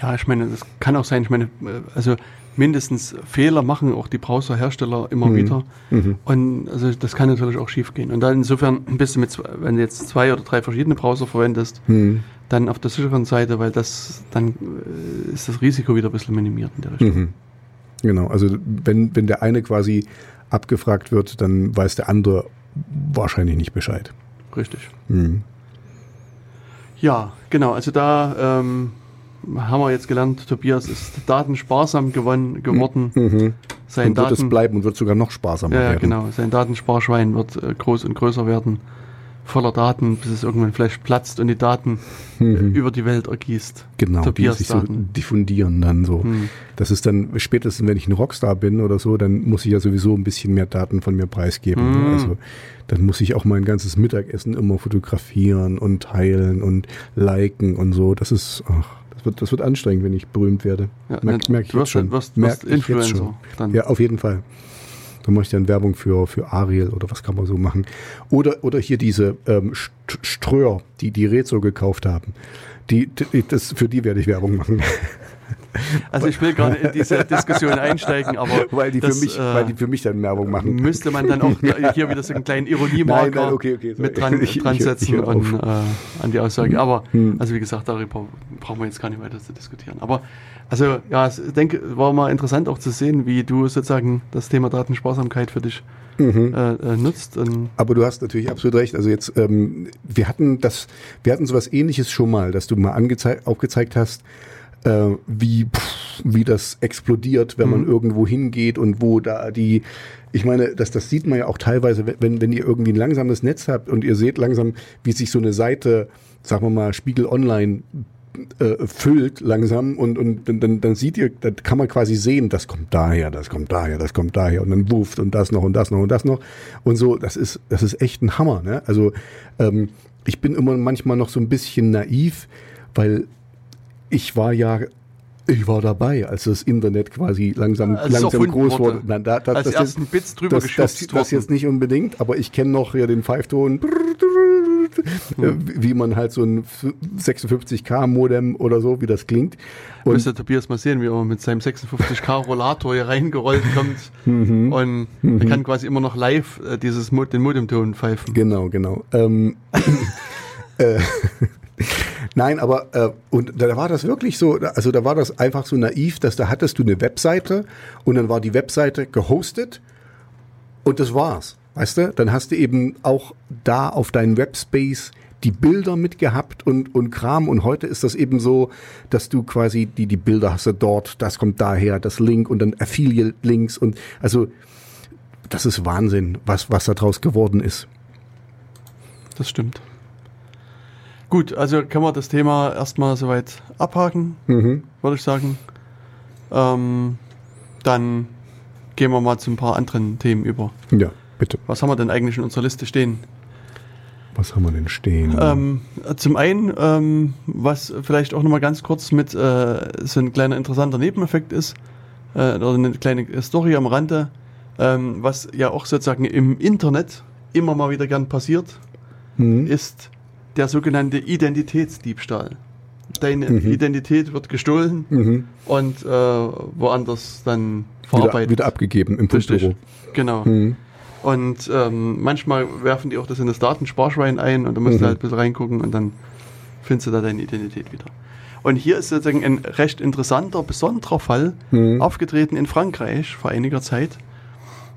Ja, ich meine, das kann auch sein. Ich meine, äh, also mindestens Fehler machen auch die Browserhersteller immer Mhm. wieder. Mhm. Und also das kann natürlich auch schief gehen. Und dann insofern bist du mit, wenn du jetzt zwei oder drei verschiedene Browser verwendest, Hm. dann auf der sicheren Seite, weil das dann äh, ist das Risiko wieder ein bisschen minimiert in der Richtung. Mhm. Genau, also wenn, wenn der eine quasi abgefragt wird, dann weiß der andere wahrscheinlich nicht Bescheid. Richtig. Mhm. Ja, genau. Also da ähm, haben wir jetzt gelernt, Tobias ist datensparsam gewonnen, geworden. Mhm. Sein Und wird es Daten, bleiben und wird sogar noch sparsamer ja, ja, werden. genau. Sein Datensparschwein wird äh, groß und größer werden, voller Daten, bis es irgendwann vielleicht platzt und die Daten äh, Mhm. über die Welt ergießt. Genau, die sich so diffundieren dann so. Hm. Das ist dann spätestens, wenn ich ein Rockstar bin oder so, dann muss ich ja sowieso ein bisschen mehr Daten von mir preisgeben. Mhm. Also dann muss ich auch mein ganzes Mittagessen immer fotografieren und teilen und liken und so. Das ist, ach, das wird, das wird anstrengend, wenn ich berühmt werde. Ja, Merk, merk ich wirst, schon. wirst, wirst Influencer. schon. Dann. Ja, auf jeden Fall. Da mache ich dann Werbung für, für Ariel oder was kann man so machen. Oder, oder hier diese ähm, St- Ströer, die die Rezo gekauft haben. Die, die, das, für die werde ich Werbung machen. Also ich will gerade in diese Diskussion einsteigen, aber weil, die das, für mich, weil die für mich dann Werbung machen. müsste man dann auch hier wieder so einen kleinen Ironiemarker Nein, nein, okay, okay, mit dran, Ich- ich- dran ich setzen hör und, auf. äh, an die Aussage. Aber Hm. also wie gesagt, darüber brauchen wir jetzt gar nicht weiter zu diskutieren. Aber also ja, es- ich denke, war mal interessant auch zu sehen, wie du sozusagen das Thema Datensparsamkeit für dich Mhm. äh, äh, nutzt. Aber du hast natürlich absolut recht. Also jetzt, ähm, wir hatten das, wir hatten sowas ähnliches schon mal, dass du mal aufgezeigt hast, äh, wie, pff, wie das explodiert, wenn man Mhm. irgendwo hingeht und wo da die, ich meine, das, das sieht man ja auch teilweise, wenn, wenn ihr irgendwie ein langsames Netz habt und ihr seht langsam, wie sich so eine Seite, sagen wir mal, Spiegel Online äh, füllt langsam und, und dann, dann, sieht ihr, dann kann man quasi sehen, das kommt daher, das kommt daher, das kommt daher und dann wufft und das noch und das noch und das noch und so, das ist, das ist echt ein Hammer, ne? Also ähm, ich bin immer manchmal noch so ein bisschen naiv, weil ich war ja ich war dabei, als das Internet quasi langsam, es langsam groß wurde. Nein, da, da, als das die jetzt- ersten Bits drüber das, das, geschubst das jetzt nicht unbedingt, aber ich kenne noch ja den Pfeifton, äh, wie man halt so ein 56k Modem oder so, wie das klingt. Und Müsste Tobias mal sehen, wie er mit seinem 56k Rollator hier reingerollt kommt Mhm. und er kann quasi immer noch live äh, dieses Mod, den Modemton pfeifen. genau, genau. Ähm, äh, Nein, aber äh, und da war das wirklich so, also da war das einfach so naiv, dass da hattest du eine Webseite und dann war die Webseite gehostet und das war's. Weißt du? Dann hast du eben auch da auf deinen Webspace die Bilder mitgehabt und, und Kram. Und heute ist das eben so, dass du quasi die, die Bilder hast du dort, das kommt daher, das Link und dann Affiliate-Links und also das ist Wahnsinn, was, was da draus geworden ist. Das stimmt. Gut, also können wir das Thema erstmal soweit abhaken, Mhm. würde ich sagen. Ähm, dann gehen wir mal zu ein paar anderen Themen über. Ja, bitte. Was haben wir denn eigentlich in unserer Liste stehen? Was haben wir denn stehen? Ähm, zum einen, ähm, was vielleicht auch nochmal ganz kurz mit äh, so ein kleiner interessanter Nebeneffekt ist, äh, oder eine kleine Story am Rande, ähm, was ja auch sozusagen im Internet immer mal wieder gern passiert, Mhm. ist der sogenannte Identitätsdiebstahl. Deine Mhm. Identität wird gestohlen Mhm. und äh, woanders dann Wieder, verarbeitet. wieder abgegeben im. Fundbüro. Genau. Mhm. Und ähm, manchmal werfen die auch das in das Datensparschwein ein und da musst Mhm. du halt ein bisschen reingucken und dann findest du da deine Identität wieder. Und hier ist sozusagen ein recht interessanter, besonderer Fall Mhm. aufgetreten in Frankreich vor einiger Zeit.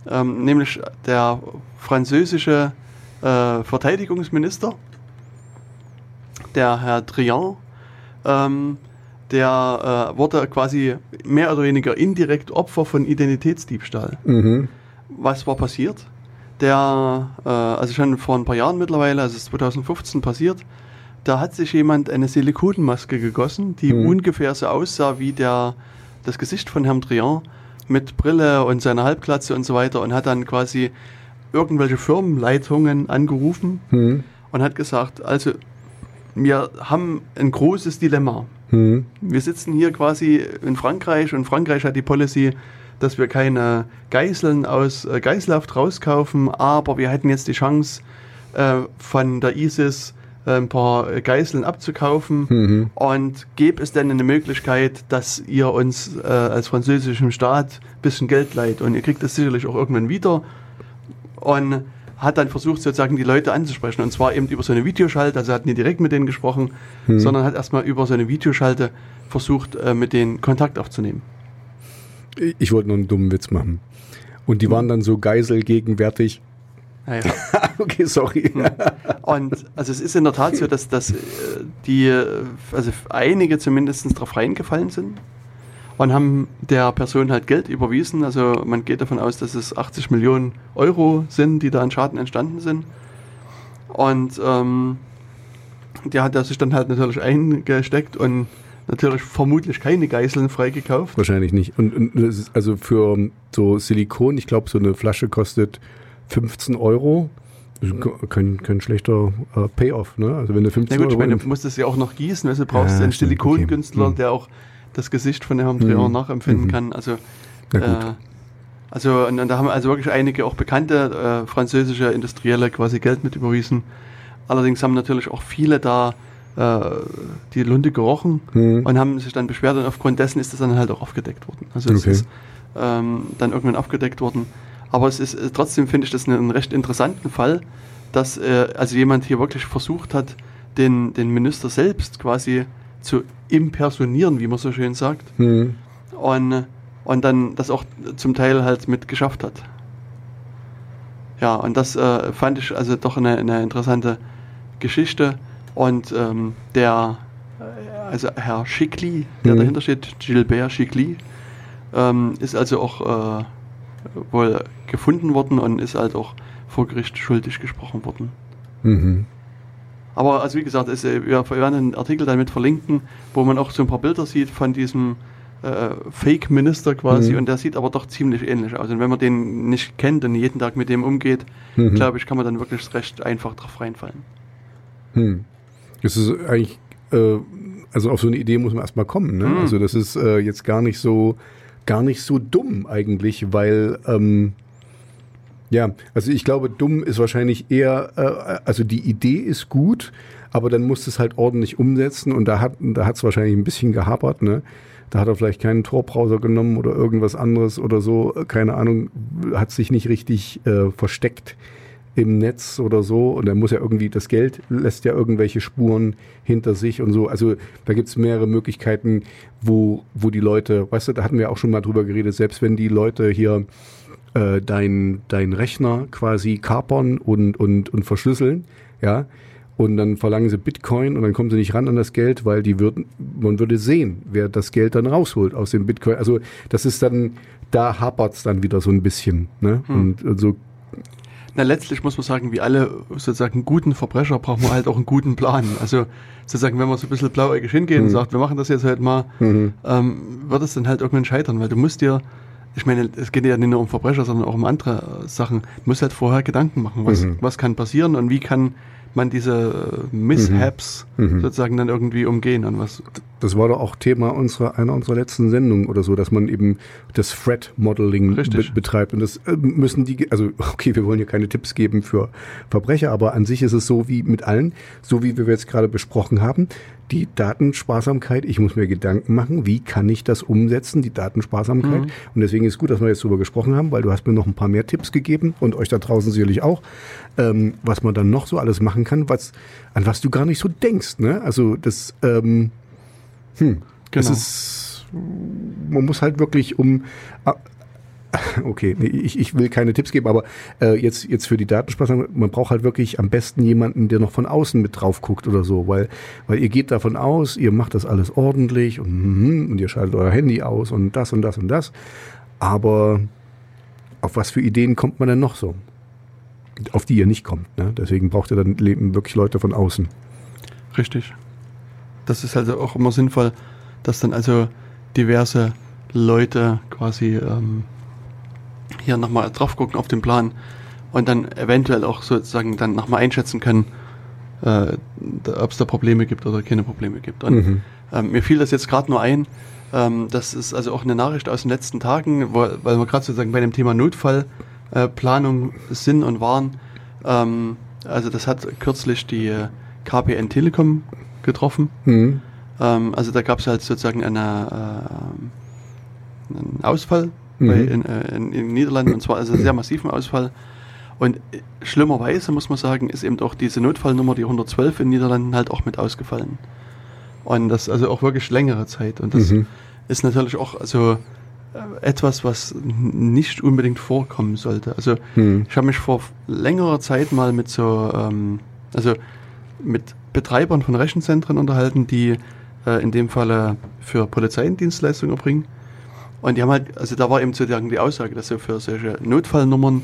Ähm, nämlich der französische äh, Verteidigungsminister, der Herr Drian, ähm, der äh, wurde quasi mehr oder weniger indirekt Opfer von Identitätsdiebstahl. Mhm. Was war passiert? Der, äh, also schon vor ein paar Jahren mittlerweile, also es ist 2015 passiert, da hat sich jemand eine Silikonmaske gegossen, die Mhm. ungefähr so aussah wie der, das Gesicht von Herrn Drian mit Brille und seiner Halbglatze und so weiter und hat dann quasi irgendwelche Firmenleitungen angerufen Mhm. und hat gesagt, also wir haben ein großes Dilemma. Mhm. Wir sitzen hier quasi in Frankreich und Frankreich hat die Policy, dass wir keine Geiseln aus äh, Geiselhaft rauskaufen, aber wir hätten jetzt die Chance, äh, von der ISIS äh, ein paar Geiseln abzukaufen. Mhm. Und gäbe es denn eine Möglichkeit, dass ihr uns äh, als französischem Staat ein bisschen Geld leiht? Und ihr kriegt das sicherlich auch irgendwann wieder. Und hat dann versucht, sozusagen die Leute anzusprechen. Und zwar eben über so eine Videoschalte, also er hat nicht direkt mit denen gesprochen, sondern hat erstmal über so eine Videoschalte versucht, äh, mit denen Kontakt aufzunehmen. Ich wollte nur einen dummen Witz machen. Und die waren dann so geiselgegenwärtig. Naja. okay, sorry. Und also es ist in der Tat so, dass, dass äh, die, äh, also einige zumindest darauf reingefallen sind und haben der Person halt Geld überwiesen. Also man geht davon aus, dass es 80 Millionen Euro sind, die da an Schaden entstanden sind. Und ähm, der hat er sich dann halt natürlich eingesteckt und natürlich vermutlich keine Geiseln freigekauft. Wahrscheinlich nicht. Und, und das ist also für so Silikon, ich glaube, so eine Flasche kostet 15 Euro. Kein, kein schlechter äh, Payoff, ne? Also wenn du 15 Na gut, ich Euro. meine, in- du musst es ja auch noch gießen, also du brauchst Ja, einen stimmt, Silikonkünstler, okay. Mhm. der auch das Gesicht von Herrn Dreher Mhm. nachempfinden Mhm. kann. Also, äh, also und, und da haben also wirklich einige auch bekannte äh, französische Industrielle quasi Geld mit überwiesen. Allerdings haben natürlich auch viele da äh, die Lunte gerochen Mhm. und haben sich dann beschwert und aufgrund dessen ist das dann halt auch aufgedeckt worden. Also es Okay. ist ähm, dann irgendwann aufgedeckt worden. Aber es ist äh, trotzdem finde ich das einen, einen recht interessanten Fall, dass äh, also jemand hier wirklich versucht hat, den, den Minister selbst quasi zu impersonieren, wie man so schön sagt, Hm. und, und dann das auch zum Teil halt mit geschafft hat. Ja, und das äh, fand ich also doch eine, eine interessante Geschichte. Und ähm, der, äh, also Herr Schickli, der Mhm. dahinter steht, Gilbert Schickli, ähm, ist also auch äh, wohl gefunden worden und ist halt auch vor Gericht schuldig gesprochen worden. Mhm. Aber also wie gesagt, es, äh, wir werden einen Artikel damit verlinken, wo man auch so ein paar Bilder sieht von diesem äh, Fake-Minister quasi Mhm. und der sieht aber doch ziemlich ähnlich aus. Und wenn man den nicht kennt und jeden Tag mit dem umgeht, Mhm. glaube ich, kann man dann wirklich recht einfach drauf reinfallen. Hm. Das ist eigentlich, äh, also auf so eine Idee muss man erstmal kommen. Ne? Hm. Also das ist äh, jetzt gar nicht so, gar nicht so dumm eigentlich, weil ähm, ja, also ich glaube, dumm ist wahrscheinlich eher, äh, also die Idee ist gut, aber dann musst du es halt ordentlich umsetzen und da hat da es wahrscheinlich ein bisschen gehapert, ne? Da hat er vielleicht keinen Tor-Browser genommen oder irgendwas anderes oder so, keine Ahnung, hat sich nicht richtig äh, versteckt im Netz oder so und er muss ja irgendwie, das Geld lässt ja irgendwelche Spuren hinter sich und so. Also da gibt's mehrere Möglichkeiten, wo, wo die Leute, weißt du, da hatten wir auch schon mal drüber geredet, selbst wenn die Leute hier äh, dein, dein Rechner quasi kapern und, und, und verschlüsseln, ja, und dann verlangen sie Bitcoin und dann kommen sie nicht ran an das Geld, weil die würden, man würde sehen, wer das Geld dann rausholt aus dem Bitcoin. Also das ist dann, da hapert's dann wieder so ein bisschen. Ne? Und, und so Na, letztlich muss man sagen, wie alle sozusagen guten Verbrecher braucht man halt auch einen guten Plan. Also sozusagen, wenn man so ein bisschen blauäugig hingeht und sagt, wir machen das jetzt halt mal, Mhm. ähm, wird es dann halt irgendwann scheitern, weil du musst dir, ich meine, es geht ja nicht nur um Verbrecher, sondern auch um andere Sachen, du musst halt vorher Gedanken machen, was, Mhm. was kann passieren und wie kann man diese äh, Mishaps Mhm. sozusagen dann irgendwie umgehen und was. Das war doch auch Thema unserer, einer unserer letzten Sendungen oder so, dass man eben das Threat-Modeling be Richtig. betreibt. Und das äh, müssen die, also okay, wir wollen hier keine Tipps geben für Verbrecher, aber an sich ist es so wie mit allen, so wie wir jetzt gerade besprochen haben, die Datensparsamkeit, ich muss mir Gedanken machen, wie kann ich das umsetzen, die Datensparsamkeit. Mhm. Und deswegen ist gut, dass wir jetzt darüber gesprochen haben, weil du hast mir noch ein paar mehr Tipps gegeben und euch da draußen sicherlich auch, ähm, was man dann noch so alles machen kann, was, an was du gar nicht so denkst. Ne? Also das, ähm, Hm. Genau. Es ist, man muss halt wirklich um okay, ich, ich will keine Tipps geben, aber äh, jetzt, jetzt für die Datensparsamkeit, man braucht halt wirklich am besten jemanden, der noch von außen mit drauf guckt oder so, weil, weil ihr geht davon aus, ihr macht das alles ordentlich und, mhm, und ihr schaltet euer Handy aus und das und das und das. Aber auf was für Ideen kommt man denn noch so? Auf die ihr nicht kommt. Ne? Deswegen braucht ihr dann wirklich Leute von außen. Richtig. Das ist also auch immer sinnvoll, dass dann also diverse Leute quasi ähm, hier nochmal drauf gucken auf den Plan und dann eventuell auch sozusagen dann nochmal einschätzen können, äh, ob es da Probleme gibt oder keine Probleme gibt. Und mhm. ähm, mir fiel das jetzt gerade nur ein, ähm, das ist also auch eine Nachricht aus den letzten Tagen, wo, weil wir gerade sozusagen bei dem Thema Notfallplanung äh, sind und waren. Ähm, also das hat kürzlich die KPN Telekom getroffen. Mhm. Ähm, also da gab es halt sozusagen eine, äh, einen Ausfall mhm. bei, in, äh, in, in, den Niederlanden und zwar also einen sehr massiven Ausfall. Und äh, schlimmerweise muss man sagen, ist eben auch diese Notfallnummer, die 112 in den Niederlanden, halt auch mit ausgefallen. Und das also auch wirklich längere Zeit. Und das mhm. ist natürlich auch also äh, etwas, was nicht unbedingt vorkommen sollte. Also mhm. ich habe mich vor längerer Zeit mal mit so, ähm, also mit Betreibern von Rechenzentren unterhalten, die äh, in dem Falle für Polizeidienstleistungen erbringen. Und die haben halt, also da war eben sozusagen die Aussage, dass so für solche Notfallnummern,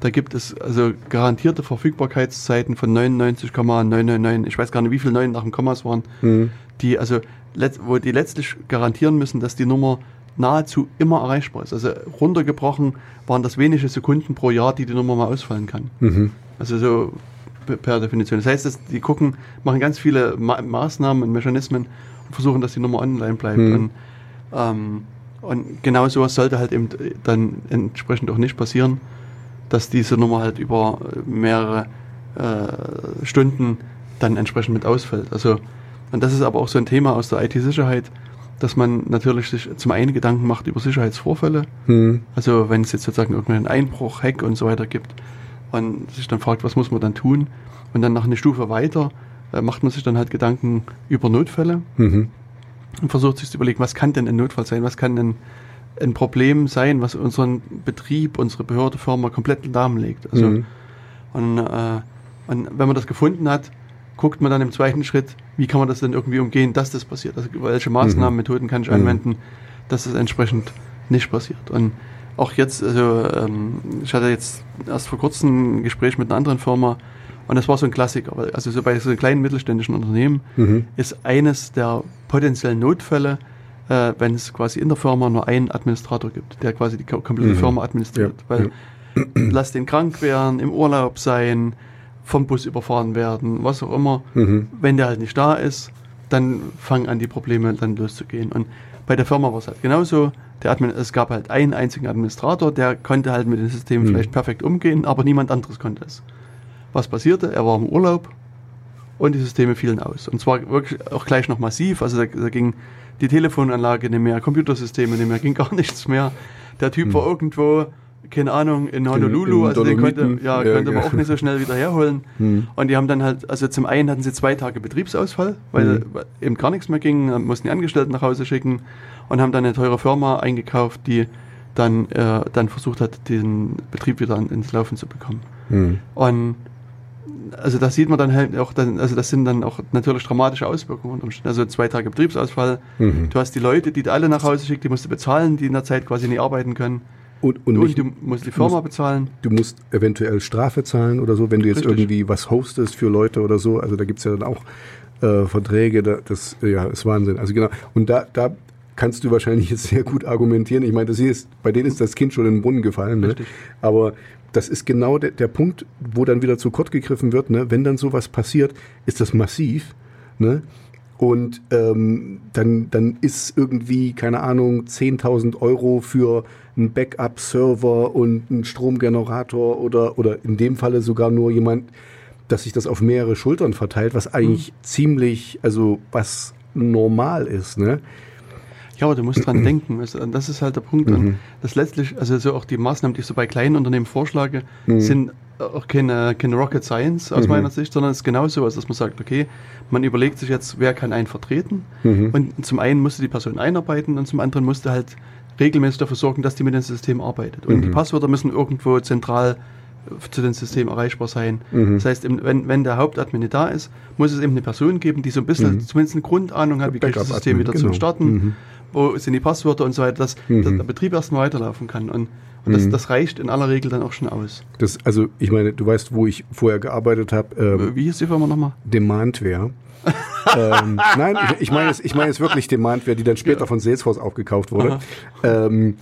da gibt es also garantierte Verfügbarkeitszeiten von 99,999, ich weiß gar nicht, wie viele Neun nach dem Kommas waren, mhm. die also, wo die letztlich garantieren müssen, dass die Nummer nahezu immer erreichbar ist. Also runtergebrochen waren das wenige Sekunden pro Jahr, die die Nummer mal ausfallen kann. Mhm. Also so per Definition. Das heißt, dass die gucken, machen ganz viele Ma Maßnahmen und Mechanismen und versuchen, dass die Nummer online bleibt. Mhm. Und ähm, und genau sowas sollte halt eben dann entsprechend auch nicht passieren, dass diese Nummer halt über mehrere äh, Stunden dann entsprechend mit ausfällt. Also, und das ist aber auch so ein Thema aus der IT-Sicherheit, dass man natürlich sich zum einen Gedanken macht über Sicherheitsvorfälle. Mhm. Also wenn es jetzt sozusagen irgendeinen Einbruch, Hack und so weiter gibt und sich dann fragt, was muss man dann tun? Und dann nach einer Stufe weiter äh, macht man sich dann halt Gedanken über Notfälle. Mhm und versucht sich zu überlegen, was kann denn ein Notfall sein, was kann denn ein Problem sein, was unseren Betrieb, unsere Behörde, Firma komplett lahmlegt. Also, mhm. und, äh, und wenn man das gefunden hat, guckt man dann im zweiten Schritt, wie kann man das denn irgendwie umgehen, dass das passiert. Also welche Maßnahmen, mhm. Methoden kann ich mhm. anwenden, dass das entsprechend nicht passiert. Und auch jetzt, also ähm, ich hatte jetzt erst vor kurzem ein Gespräch mit einer anderen Firma, und das war so ein Klassiker. Also so bei so kleinen mittelständischen Unternehmen mhm. ist eines der potenziellen Notfälle, äh, wenn es quasi in der Firma nur einen Administrator gibt, der quasi die komplette mhm. Firma administriert. Ja. Weil ja. lass den krank werden, im Urlaub sein, vom Bus überfahren werden, was auch immer. Mhm. Wenn der halt nicht da ist, dann fangen an die Probleme dann loszugehen. Und bei der Firma war es halt genauso. Der Admin, es gab halt einen einzigen Administrator, der konnte halt mit dem System mhm. vielleicht perfekt umgehen, aber niemand anderes konnte es. Was passierte? Er war im Urlaub und die Systeme fielen aus. Und zwar wirklich auch gleich noch massiv. Also da, da ging die Telefonanlage nicht mehr, Computersysteme nicht mehr, ging gar nichts mehr. Der Typ hm. war irgendwo, keine Ahnung, in Honolulu, in, in also den konnte, ja, ja, konnte man auch nicht so schnell wieder herholen. Hm. Und die haben dann halt, also zum einen hatten sie zwei Tage Betriebsausfall, weil hm. eben gar nichts mehr ging, mussten die Angestellten nach Hause schicken und haben dann eine teure Firma eingekauft, die dann, äh, dann versucht hat, den Betrieb wieder ins Laufen zu bekommen. Hm. Und also das sieht man dann halt auch, dann, also das sind dann auch natürlich dramatische Auswirkungen. Also zwei Tage Betriebsausfall. Mhm. Du hast die Leute, die du alle nach Hause schickst, die musst du bezahlen, die in der Zeit quasi nie arbeiten können. Und, und, und du musst die Firma musst, bezahlen. Du musst eventuell Strafe zahlen oder so, wenn du jetzt Richtig. irgendwie was hostest für Leute oder so. Also da gibt es ja dann auch äh, Verträge, da, das ja, ist Wahnsinn. Also genau. Und da, da kannst du wahrscheinlich jetzt sehr gut argumentieren. Ich meine, das hier ist, bei denen ist das Kind schon in den Brunnen gefallen. Ne? Aber das ist genau der, der Punkt, wo dann wieder zu kurz gegriffen wird. Ne? Wenn dann sowas passiert, ist das massiv. Ne? Und ähm, dann, dann ist irgendwie, keine Ahnung, 10.000 Euro für einen Backup-Server und einen Stromgenerator oder, oder in dem Falle sogar nur jemand, dass sich das auf mehrere Schultern verteilt, was eigentlich mhm. ziemlich, also was normal ist. Ne? Ja, aber du musst dran denken. Das ist halt der Punkt. Mhm. Und das letztlich, also so auch die Maßnahmen, die ich so bei kleinen Unternehmen vorschlage, mhm. sind auch keine, keine Rocket Science aus Mhm. meiner Sicht, sondern es ist genau so, dass man sagt, okay, man überlegt sich jetzt, wer kann einen vertreten. Mhm. Und zum einen musste die Person einarbeiten und zum anderen musste halt regelmäßig dafür sorgen, dass die mit dem System arbeitet. Und die Mhm. Passwörter müssen irgendwo zentral zu dem System erreichbar sein. Mhm. Das heißt, wenn, wenn der Hauptadmin nicht da ist, muss es eben eine Person geben, die so ein bisschen, Mhm. zumindest eine Grundahnung hat, wie kriege ich das System wieder zum genau. Starten, Mhm. Wo sind die Passwörter und so weiter, dass, Mhm. dass der Betrieb erstmal weiterlaufen kann. Und, und das, Mhm. das reicht in aller Regel dann auch schon aus. Das, also ich meine, du weißt, wo ich vorher gearbeitet habe. Ähm, Wie hieß die Firma nochmal? Demandware. ähm, nein, ich, meine es, ich meine es wirklich Demandware, die dann später von Salesforce aufgekauft wurde. Ähm,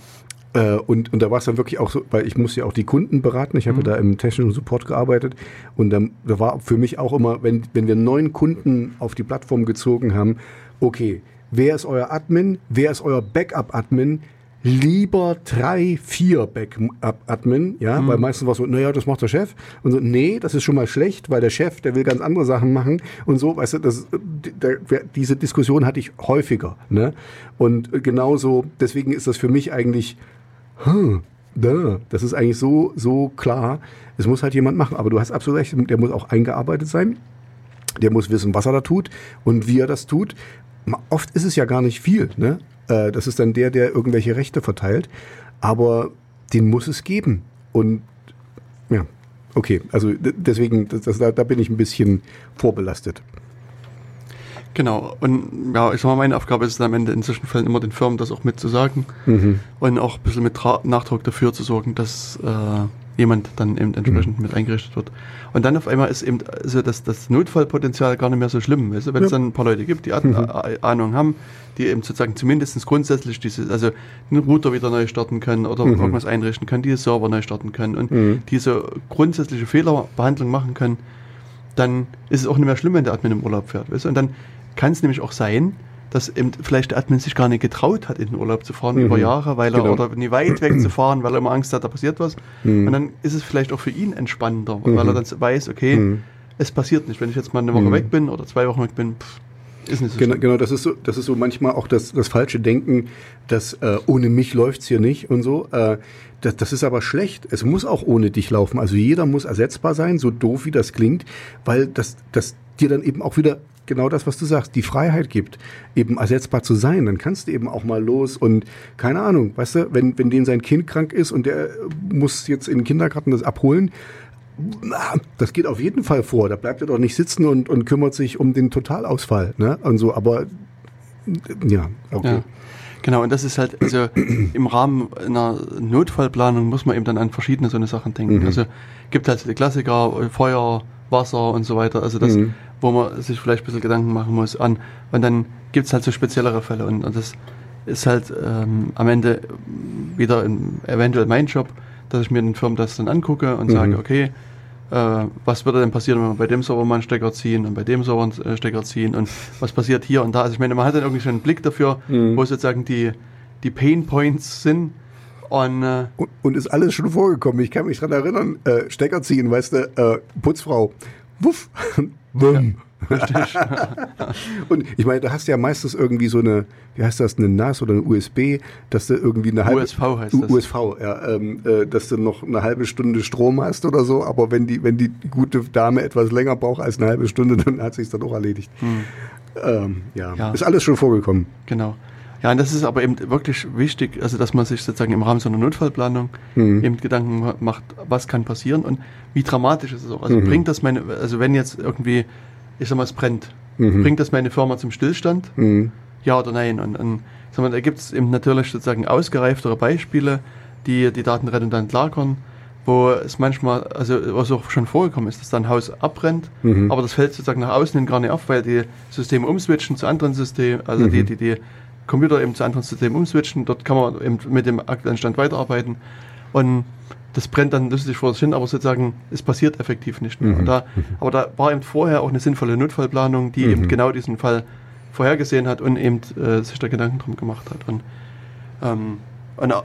äh, und, und da war es dann wirklich auch so, weil ich musste ja auch die Kunden beraten. Ich habe Mhm. ja da im technischen Support gearbeitet. Und dann, da war für mich auch immer, wenn, wenn wir neun Kunden auf die Plattform gezogen haben, okay, wer ist euer Admin? Wer ist euer Backup-Admin? Lieber drei, vier Backup-Admin, ja, weil meistens war es so, naja, das macht der Chef. Und so, nee, das ist schon mal schlecht, weil der Chef, der will ganz andere Sachen machen und so, weißt du, das, der, diese Diskussion hatte ich häufiger, ne? Und genauso, deswegen ist das für mich eigentlich, hm, da, das ist eigentlich so, so klar. Es muss halt jemand machen. Aber du hast absolut recht, der muss auch eingearbeitet sein. Der muss wissen, was er da tut und wie er das tut. Oft ist es ja gar nicht viel. Ne? Äh, Das ist dann der, der irgendwelche Rechte verteilt. Aber den muss es geben. Und ja, okay. Also deswegen, das, da, da bin ich ein bisschen vorbelastet. Genau. Und ja, ich sag mal, meine Aufgabe ist es am Ende in solchen Fällen immer den Firmen das auch mitzusagen und auch ein bisschen mit Tra Nachdruck dafür zu sorgen, dass äh, jemand dann eben entsprechend mit eingerichtet wird. Und dann auf einmal ist eben also das, das Notfallpotenzial gar nicht mehr so schlimm. Weißt du? Wenn es Ja. dann ein paar Leute gibt, die Ad äh, Ahnung haben, die eben sozusagen zumindest grundsätzlich diese, also den Router wieder neu starten können oder irgendwas einrichten können, die Server neu starten können und diese grundsätzliche Fehlerbehandlung machen können, dann ist es auch nicht mehr schlimm, wenn der Admin im Urlaub fährt. Weißt du? Und dann kann es nämlich auch sein, dass eben vielleicht der Admin sich gar nicht getraut hat, in den Urlaub zu fahren über Jahre, weil er Genau. oder nie weit weg zu fahren, weil er immer Angst hat, da passiert was. Und dann ist es vielleicht auch für ihn entspannender, weil er dann weiß, okay, es passiert nicht. Wenn ich jetzt mal eine Woche weg bin oder zwei Wochen weg bin, pff, ist nicht so Genau, schlimm. genau das, ist so, das ist so manchmal auch das, das falsche Denken, dass äh, ohne mich läuft's hier nicht und so. Äh, das, das ist aber schlecht. Es muss auch ohne dich laufen. Also jeder muss ersetzbar sein, so doof wie das klingt, weil das, das dir dann eben auch wieder genau das, was du sagst, die Freiheit gibt, eben ersetzbar zu sein. Dann kannst du eben auch mal los und keine Ahnung, weißt du, wenn, wenn dem sein Kind krank ist und der muss jetzt in den Kindergarten das abholen, das geht auf jeden Fall vor. Da bleibt er doch nicht sitzen und, und kümmert sich um den Totalausfall. Ne? Und so, aber ja, okay. Ja. Genau, und das ist halt, also im Rahmen einer Notfallplanung muss man eben dann an verschiedene so eine Sachen denken. Also gibt halt die Klassiker, Feuer, Wasser und so weiter, also das, Mhm. wo man sich vielleicht ein bisschen Gedanken machen muss an. Und dann gibt es halt so speziellere Fälle und, und das ist halt ähm, am Ende wieder in, eventuell mein Job, dass ich mir den Firmen das dann angucke und sage, okay, äh, was würde denn passieren, wenn wir bei dem Server mal einen Stecker ziehen und bei dem Server einen äh, Stecker ziehen und was passiert hier und da. Also ich meine, man hat dann irgendwie schon einen Blick dafür, wo sozusagen die, die Pain Points sind. Und äh, Und, und ist alles schon vorgekommen. Ich kann mich dran erinnern, äh, Stecker ziehen, weißt du, äh, Putzfrau. Wuff. Wumm. und ich meine, da hast du ja meistens irgendwie so eine, wie heißt das, eine NAS oder eine USB, dass du irgendwie eine halbe USV heißt das. USV, ja, ähm, äh, dass du noch eine halbe Stunde Strom hast oder so, aber wenn die, wenn die gute Dame etwas länger braucht als eine halbe Stunde, dann hat sich's dann auch erledigt. Ähm, ja. Hm. Ja. ist alles schon vorgekommen. Genau. Ja, und das ist aber eben wirklich wichtig, also dass man sich sozusagen im Rahmen so einer Notfallplanung Mhm. eben Gedanken ma- macht, was kann passieren und wie dramatisch ist es auch. Also Mhm. bringt das meine, also wenn jetzt irgendwie, ich sag mal, es brennt, Mhm. bringt das meine Firma zum Stillstand? Mhm. Ja oder nein? Und, und sag mal, da gibt es eben natürlich sozusagen ausgereiftere Beispiele, die die Daten redundant lagern, wo es manchmal, also was auch schon vorgekommen ist, dass da ein Haus abbrennt, Mhm. aber das fällt sozusagen nach außen hin gar nicht auf, weil die Systeme umswitchen zu anderen Systemen, also Mhm. die, die, die Computer eben zu anderen Systemen umswitchen, dort kann man eben mit dem aktuellen Stand weiterarbeiten und das brennt dann lustig vor sich hin, aber sozusagen, es passiert effektiv nicht mehr. Und da, aber da war eben vorher auch eine sinnvolle Notfallplanung, die eben genau diesen Fall vorhergesehen hat und eben äh, sich da Gedanken drum gemacht hat. Und, ähm, und äh,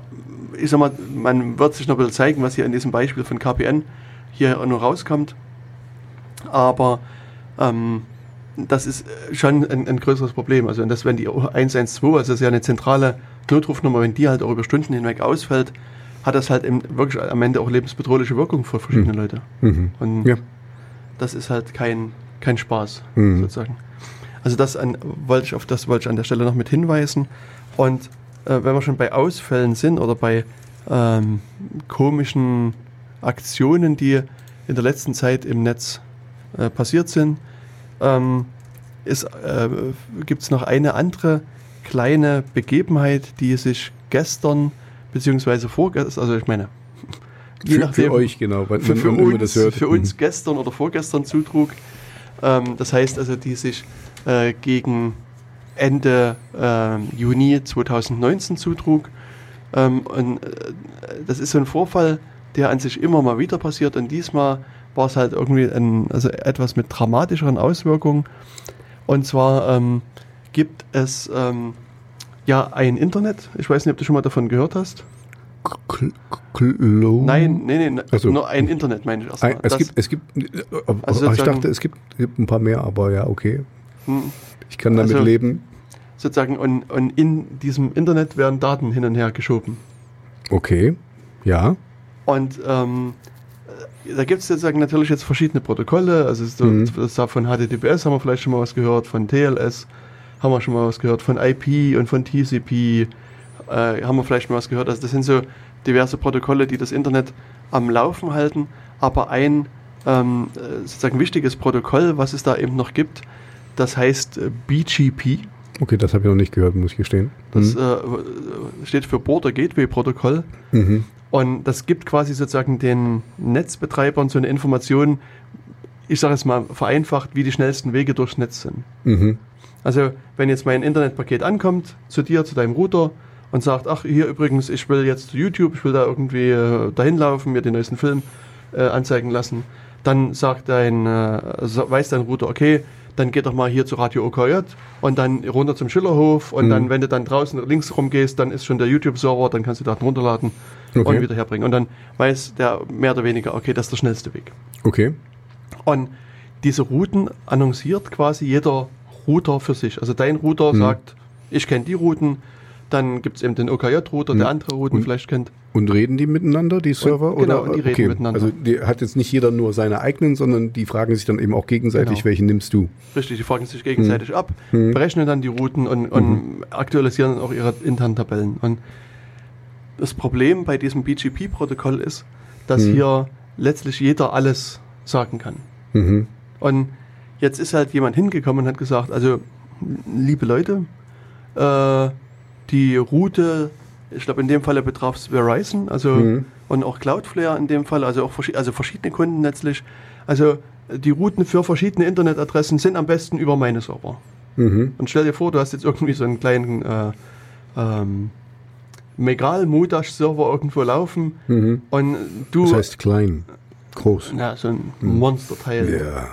ich sag mal, man wird sich noch ein bisschen zeigen, was hier in diesem Beispiel von KPN hier noch rauskommt. Aber ähm, das ist schon ein, ein größeres Problem. Also, das, wenn die 112, also das ist ja eine zentrale Notrufnummer, wenn die halt auch über Stunden hinweg ausfällt, hat das halt wirklich am Ende auch lebensbedrohliche Wirkung für verschiedene Mhm. Leute. Mhm. Und Ja. das ist halt kein, kein Spaß, Mhm. sozusagen. Also das an, wollte ich auf das wollte ich an der Stelle noch mit hinweisen. Und äh, wenn wir schon bei Ausfällen sind oder bei ähm, komischen Aktionen, die in der letzten Zeit im Netz äh, passiert sind, ähm, äh, gibt es noch eine andere kleine Begebenheit, die sich gestern beziehungsweise vorgestern, also ich meine, je Für, nachdem, für euch, genau. Für, für, uns, für uns gestern oder vorgestern zutrug. Ähm, das heißt also, die sich äh, gegen Ende ähm, Juni 2019 zutrug. Ähm, und äh, das ist so ein Vorfall, der an sich immer mal wieder passiert. Und diesmal war es halt irgendwie ein, also etwas mit dramatischeren Auswirkungen. Und zwar ähm, gibt es ähm, ja ein Internet. Ich weiß nicht, ob du schon mal davon gehört hast. Kl- Klo- Nein, nee, nee, Ach so. nur ein Internet meine ich erstmal. Ein, es Das- gibt, es gibt, Also ich dachte, es gibt, gibt ein paar mehr, aber ja, okay. hm, Ich kann damit Also- leben. sozusagen und, und in diesem Internet werden Daten hin und her geschoben. Okay, ja. Und ähm, äh, da gibt es sozusagen natürlich jetzt verschiedene Protokolle. Also so, Mhm. das da von HTTPS haben wir vielleicht schon mal was gehört, von TLS haben wir schon mal was gehört, von IP und von TCP äh, haben wir vielleicht mal was gehört. Also das sind so diverse Protokolle, die das Internet am Laufen halten. Aber ein ähm, äh, sozusagen wichtiges Protokoll, was es da eben noch gibt, das heißt äh, BGP. Okay, das habe ich noch nicht gehört, muss ich gestehen. Das Mhm. äh, steht für Border Gateway Protokoll. Mhm. Und das gibt quasi sozusagen den Netzbetreibern so eine Information, ich sage es mal vereinfacht, wie die schnellsten Wege durchs Netz sind. Mhm. Also wenn jetzt mein Internetpaket ankommt zu dir, zu deinem Router und sagt, ach hier übrigens, ich will jetzt zu YouTube, ich will da irgendwie äh, dahin laufen, mir den neuesten Film äh, anzeigen lassen, dann sagt dein, äh, weiß dein Router, okay, dann geh doch mal hier zu Radio OKJ und dann runter zum Schillerhof und Mhm. dann, wenn du dann draußen links rumgehst, dann ist schon der YouTube-Server, dann kannst du Daten runterladen Okay. und wieder herbringen. Und dann weiß der mehr oder weniger, okay, das ist der schnellste Weg. Okay. Und diese Routen annonciert quasi jeder Router für sich. Also dein Router Mhm. sagt, ich kenne die Routen, dann gibt es eben den OKJ-Router, der Mhm. andere Routen Und- vielleicht kennt. Und reden die miteinander, die Server? genau, oder? und die reden okay. miteinander. Also die hat jetzt nicht jeder nur seine eigenen, sondern die fragen sich dann eben auch gegenseitig, Genau. welchen nimmst du? Richtig, die fragen sich gegenseitig ab, Mhm. berechnen dann die Routen und, und aktualisieren dann auch ihre internen Tabellen. Und das Problem bei diesem BGP-Protokoll ist, dass Mhm. hier letztlich jeder alles sagen kann. Mhm. Und jetzt ist halt jemand hingekommen und hat gesagt, also liebe Leute, äh, die Route, ich glaube in dem Falle betraf es Verizon, also Mhm. und auch Cloudflare in dem Fall, also auch verschi also verschiedene Kunden letztlich. Also die Routen für verschiedene Internetadressen sind am besten über meine Server. Mhm. Und stell dir vor, du hast jetzt irgendwie so einen kleinen äh, ähm, Megal Modash Server irgendwo laufen Mhm. und du Das heißt klein, groß. ja, so ein Monsterteil. Ja.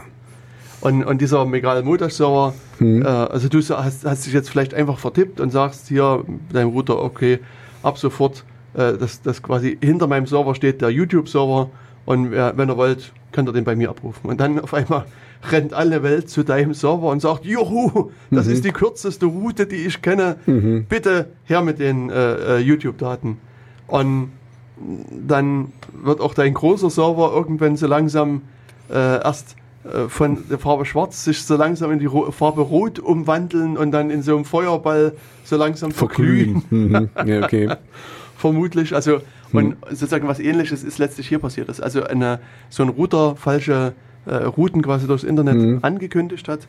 Und, und dieser Megal Modash Server, Mhm. äh, also du hast, hast dich jetzt vielleicht einfach vertippt und sagst hier deinem Router, okay, ab sofort, äh, dass das quasi hinter meinem Server steht der YouTube-Server und wer, wenn ihr wollt, könnt ihr den bei mir abrufen. Und dann auf einmal rennt alle Welt zu deinem Server und sagt, juhu, das ist die kürzeste Route, die ich kenne. Mhm. Bitte her mit den äh, äh, YouTube-Daten. Und dann wird auch dein großer Server irgendwann so langsam äh, erst äh, von der Farbe Schwarz sich so langsam in die Farbe Rot umwandeln und dann in so einem Feuerball so langsam verglühen. Verglühen. Mhm. Ja, okay. Vermutlich. Also, und sozusagen was ähnliches ist letztlich hier passiert. Dass also eine, so ein Router falsche äh, Routen quasi durchs Internet Mhm. angekündigt hat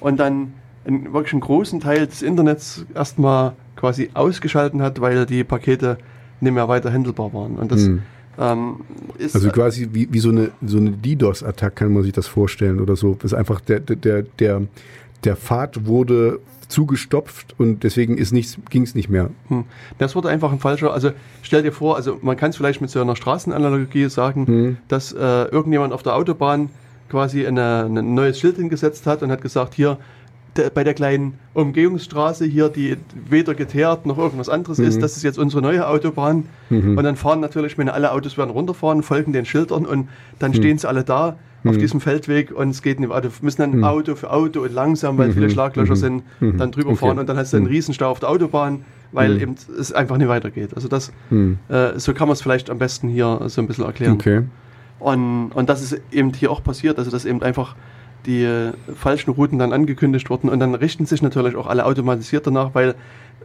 und dann einen, wirklich einen großen Teil des Internets erstmal quasi ausgeschalten hat, weil die Pakete nicht mehr weiter handelbar waren. Und das Mhm. Ähm, Also quasi wie, wie so eine, so eine DDoS-Attack kann man sich das vorstellen oder so. Das ist einfach der, der, der, der Pfad wurde zugestopft und deswegen ging es nicht mehr. Hm. Das wurde einfach ein falscher, also stell dir vor, also man kann es vielleicht mit so einer Straßenanalogie sagen, Hm. dass äh, irgendjemand auf der Autobahn quasi eine, ein neues Schild hingesetzt hat und hat gesagt, hier der, bei der kleinen Umgehungsstraße hier, die weder geteert noch irgendwas anderes Mhm. ist, das ist jetzt unsere neue Autobahn. Und dann fahren natürlich, wenn alle Autos werden runterfahren, folgen den Schildern und dann Mhm. stehen sie alle da auf diesem Feldweg und es geht nicht weiter. müssen dann Mhm. Auto für Auto und langsam, weil viele Schlaglöcher sind, dann drüber Okay. fahren und dann hast du einen Riesenstau auf der Autobahn, weil Mhm. eben es einfach nicht weitergeht. Also das, äh, so kann man es vielleicht am besten hier so ein bisschen erklären. Okay. Und, und das ist eben hier auch passiert, also dass eben einfach die äh, falschen Routen dann angekündigt wurden und dann richten sich natürlich auch alle automatisiert danach, weil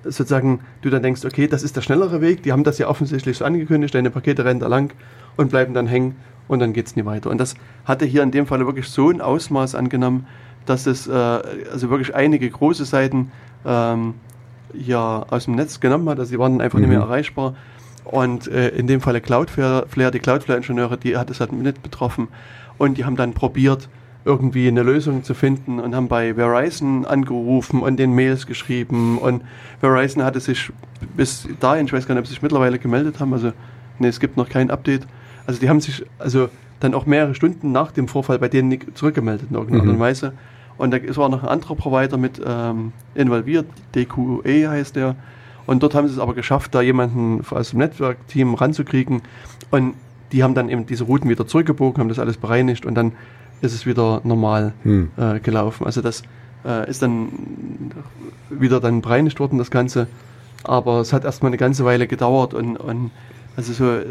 sozusagen du dann denkst, okay, das ist der schnellere Weg, die haben das ja offensichtlich so angekündigt, deine Pakete rennen da lang und bleiben dann hängen und dann geht es nie weiter. Und das hatte hier in dem Fall wirklich so ein Ausmaß angenommen, dass es äh, also wirklich einige große Seiten ähm, ja aus dem Netz genommen hat, also die waren einfach nicht mehr erreichbar. Und äh, in dem Falle Cloudflare, Flare, die Cloudflare-Ingenieure, die hat es halt nicht betroffen. Und die haben dann probiert, irgendwie eine Lösung zu finden und haben bei Verizon angerufen und den Mails geschrieben. Und Verizon hatte sich bis dahin, ich weiß gar nicht, ob sie sich mittlerweile gemeldet haben, also nee, es gibt noch kein Update. Also die haben sich also dann auch mehrere Stunden nach dem Vorfall bei denen zurückgemeldet in irgendeiner Art und Weise. Und da es war noch ein anderer Provider mit ähm, involviert, DQE heißt der. Und dort haben sie es aber geschafft, da jemanden aus dem Netzwerkteam ranzukriegen. Und die haben dann eben diese Routen wieder zurückgebogen, haben das alles bereinigt und dann ist es wieder normal Hm. äh, gelaufen. Also das äh, ist dann wieder dann bereinigt worden, das Ganze. Aber es hat erstmal eine ganze Weile gedauert und, und also so äh,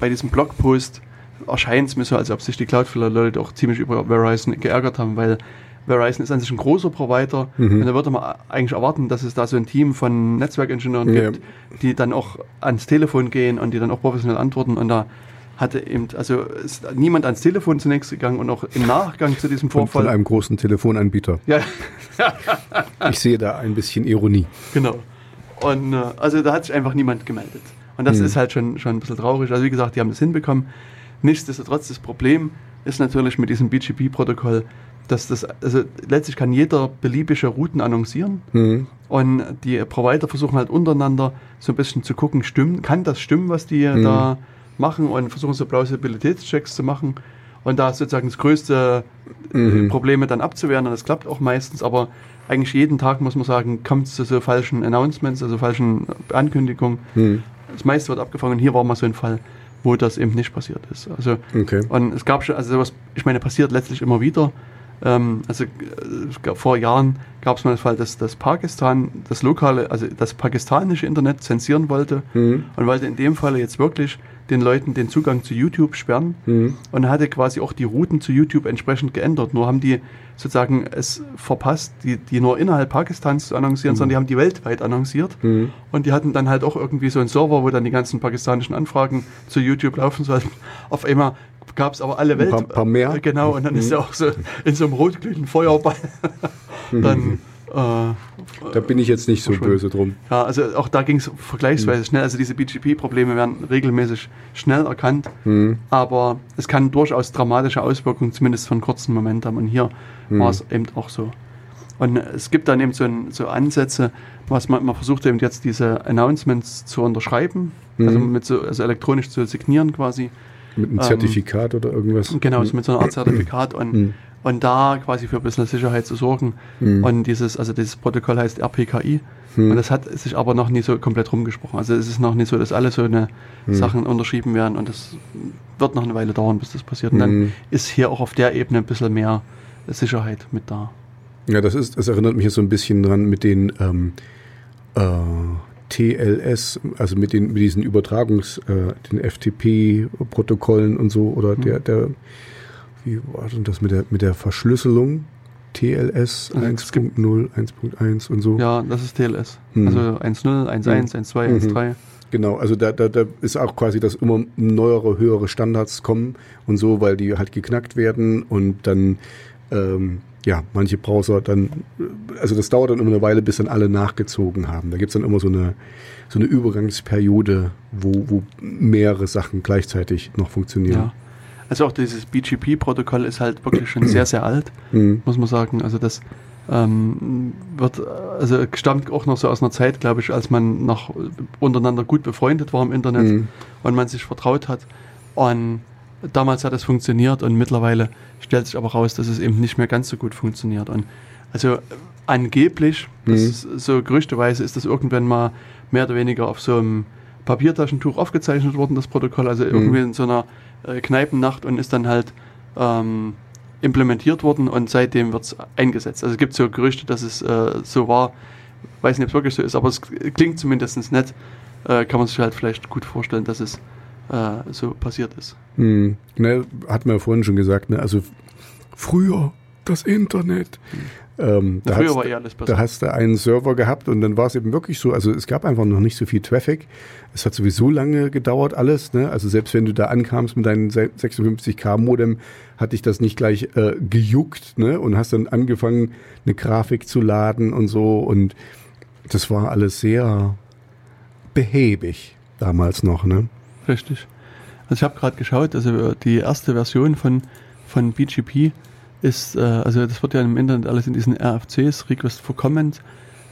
bei diesem Blogpost erscheint es mir so, als ob sich die Cloudflare-Leute auch ziemlich über Verizon geärgert haben, weil Verizon ist an sich ein großer Provider Mhm. und da würde man eigentlich erwarten, dass es da so ein Team von Netzwerkingenieuren Ja. gibt, die dann auch ans Telefon gehen und die dann auch professionell antworten und da hatte eben, also ist niemand ans Telefon zunächst gegangen und auch im Nachgang zu diesem Von, Vorfall. von einem großen Telefonanbieter. ja, Ich sehe da ein bisschen Ironie. Genau. Und äh, also da hat sich einfach niemand gemeldet. Und das ist halt schon, schon ein bisschen traurig. Also wie gesagt, die haben das hinbekommen. Nichtsdestotrotz, das Problem ist natürlich mit diesem BGP-Protokoll, dass das, also letztlich kann jeder beliebige Routen annoncieren. Hm. Und die Provider versuchen halt untereinander so ein bisschen zu gucken, stimmen, kann das stimmen, was die da machen und versuchen so Plausibilitätschecks zu machen. Und da sozusagen das größte äh, Probleme dann abzuwehren und das klappt auch meistens, aber eigentlich jeden Tag muss man sagen, kommt es zu so falschen Announcements, also falschen Ankündigungen. Hm. Das meiste wird abgefangen hier war mal so ein Fall, wo das eben nicht passiert ist. Also Okay. und es gab schon, also sowas, ich meine, passiert letztlich immer wieder. Ähm, also äh, vor Jahren gab es mal den Fall, dass das Pakistan das lokale, also das pakistanische Internet zensieren wollte Hm. und wollte in dem Falle jetzt wirklich den Leuten den Zugang zu YouTube sperren Hm. und hatte quasi auch die Routen zu YouTube entsprechend geändert. Nur haben die sozusagen es verpasst, die, die nur innerhalb Pakistans zu annoncieren, sondern die haben die weltweit annonciert. Hm. Und die hatten dann halt auch irgendwie so einen Server, wo dann die ganzen pakistanischen Anfragen zu YouTube laufen sollten. Auf einmal gab es aber alle Ein Welt. paar- paar mehr. Genau, und dann ist er auch so in so einem rotglühenden Feuerball. dann, äh, Da bin ich jetzt nicht so Verschwunden. böse drum. ja, also auch da ging es vergleichsweise schnell. Also diese BGP-Probleme werden regelmäßig schnell erkannt, Hm. aber es kann durchaus dramatische Auswirkungen zumindest einen kurzen Moment haben. Und hier Hm. war es eben auch so. Und es gibt dann eben so, ein, so Ansätze, was man, man versucht eben jetzt diese Announcements zu unterschreiben, also, Mhm. mit so, also elektronisch zu signieren quasi. Mit einem Ähm, Zertifikat oder irgendwas. Genau, so mit so einer Art Zertifikat und, Mhm. und da quasi für ein bisschen Sicherheit zu sorgen. Mhm. Und dieses, also dieses Protokoll heißt RPKI. Mhm. Und das hat sich aber noch nie so komplett rumgesprochen. Also es ist noch nicht so, dass alle so eine Mhm. Sachen unterschrieben werden und das wird noch eine Weile dauern, bis das passiert. Und dann Mhm. ist hier auch auf der Ebene ein bisschen mehr Sicherheit mit da. Ja, das ist, das erinnert mich jetzt so ein bisschen dran mit den ähm, äh, TLS, also mit den mit diesen Übertragungs, äh, den FTP-Protokollen und so oder der der wie war denn das mit der mit der Verschlüsselung TLS Also es gibt- 1.0, 1.1 und so. Ja, das ist TLS. Mhm. Also 1.0, 1.1, 1.2, Mhm. 1.3. Genau, also da, da, da ist auch quasi, dass immer neuere, höhere Standards kommen und so, weil die halt geknackt werden und dann, ähm, ja, manche Browser dann, also das dauert dann immer eine Weile, bis dann alle nachgezogen haben. Da gibt's dann immer so eine, so eine Übergangsperiode, wo, wo mehrere Sachen gleichzeitig noch funktionieren. Ja. Also auch dieses BGP-Protokoll ist halt wirklich schon sehr, sehr alt, Mhm. muss man sagen. Also das ähm, wird, also stammt auch noch so aus einer Zeit, glaube ich, als man noch untereinander gut befreundet war im Internet Mhm. und man sich vertraut hat. Und damals hat es funktioniert und mittlerweile stellt sich aber raus, dass es eben nicht mehr ganz so gut funktioniert. Und Also äh, angeblich, das ist, so gerüchteweise ist das irgendwann mal mehr oder weniger auf so einem Papiertaschentuch aufgezeichnet worden, das Protokoll, also irgendwie in so einer äh, Kneipennacht und ist dann halt ähm, implementiert worden und seitdem wird es eingesetzt. Also es gibt so Gerüchte, dass es äh, so war, weiß nicht, ob es wirklich so ist, aber es klingt zumindest nett, äh, kann man sich halt vielleicht gut vorstellen, dass es äh, so passiert ist. Hm. Ne, hat man ja vorhin schon gesagt, ne? also früher das Internet. Ähm, da, Früher hast, war eh alles besser. da hast du einen Server gehabt und dann war es eben wirklich so, also es gab einfach noch nicht so viel Traffic. Es hat sowieso lange gedauert alles, ne? also selbst wenn du da ankamst mit deinem 56k Modem, hat dich das nicht gleich äh, gejuckt ne? und hast dann angefangen, eine Grafik zu laden und so und das war alles sehr behäbig damals noch. Ne? Richtig. Also ich habe gerade geschaut, also die erste Version von, von BGP ist, äh, also das wird ja im Internet alles in diesen RFCs, Request for Comment,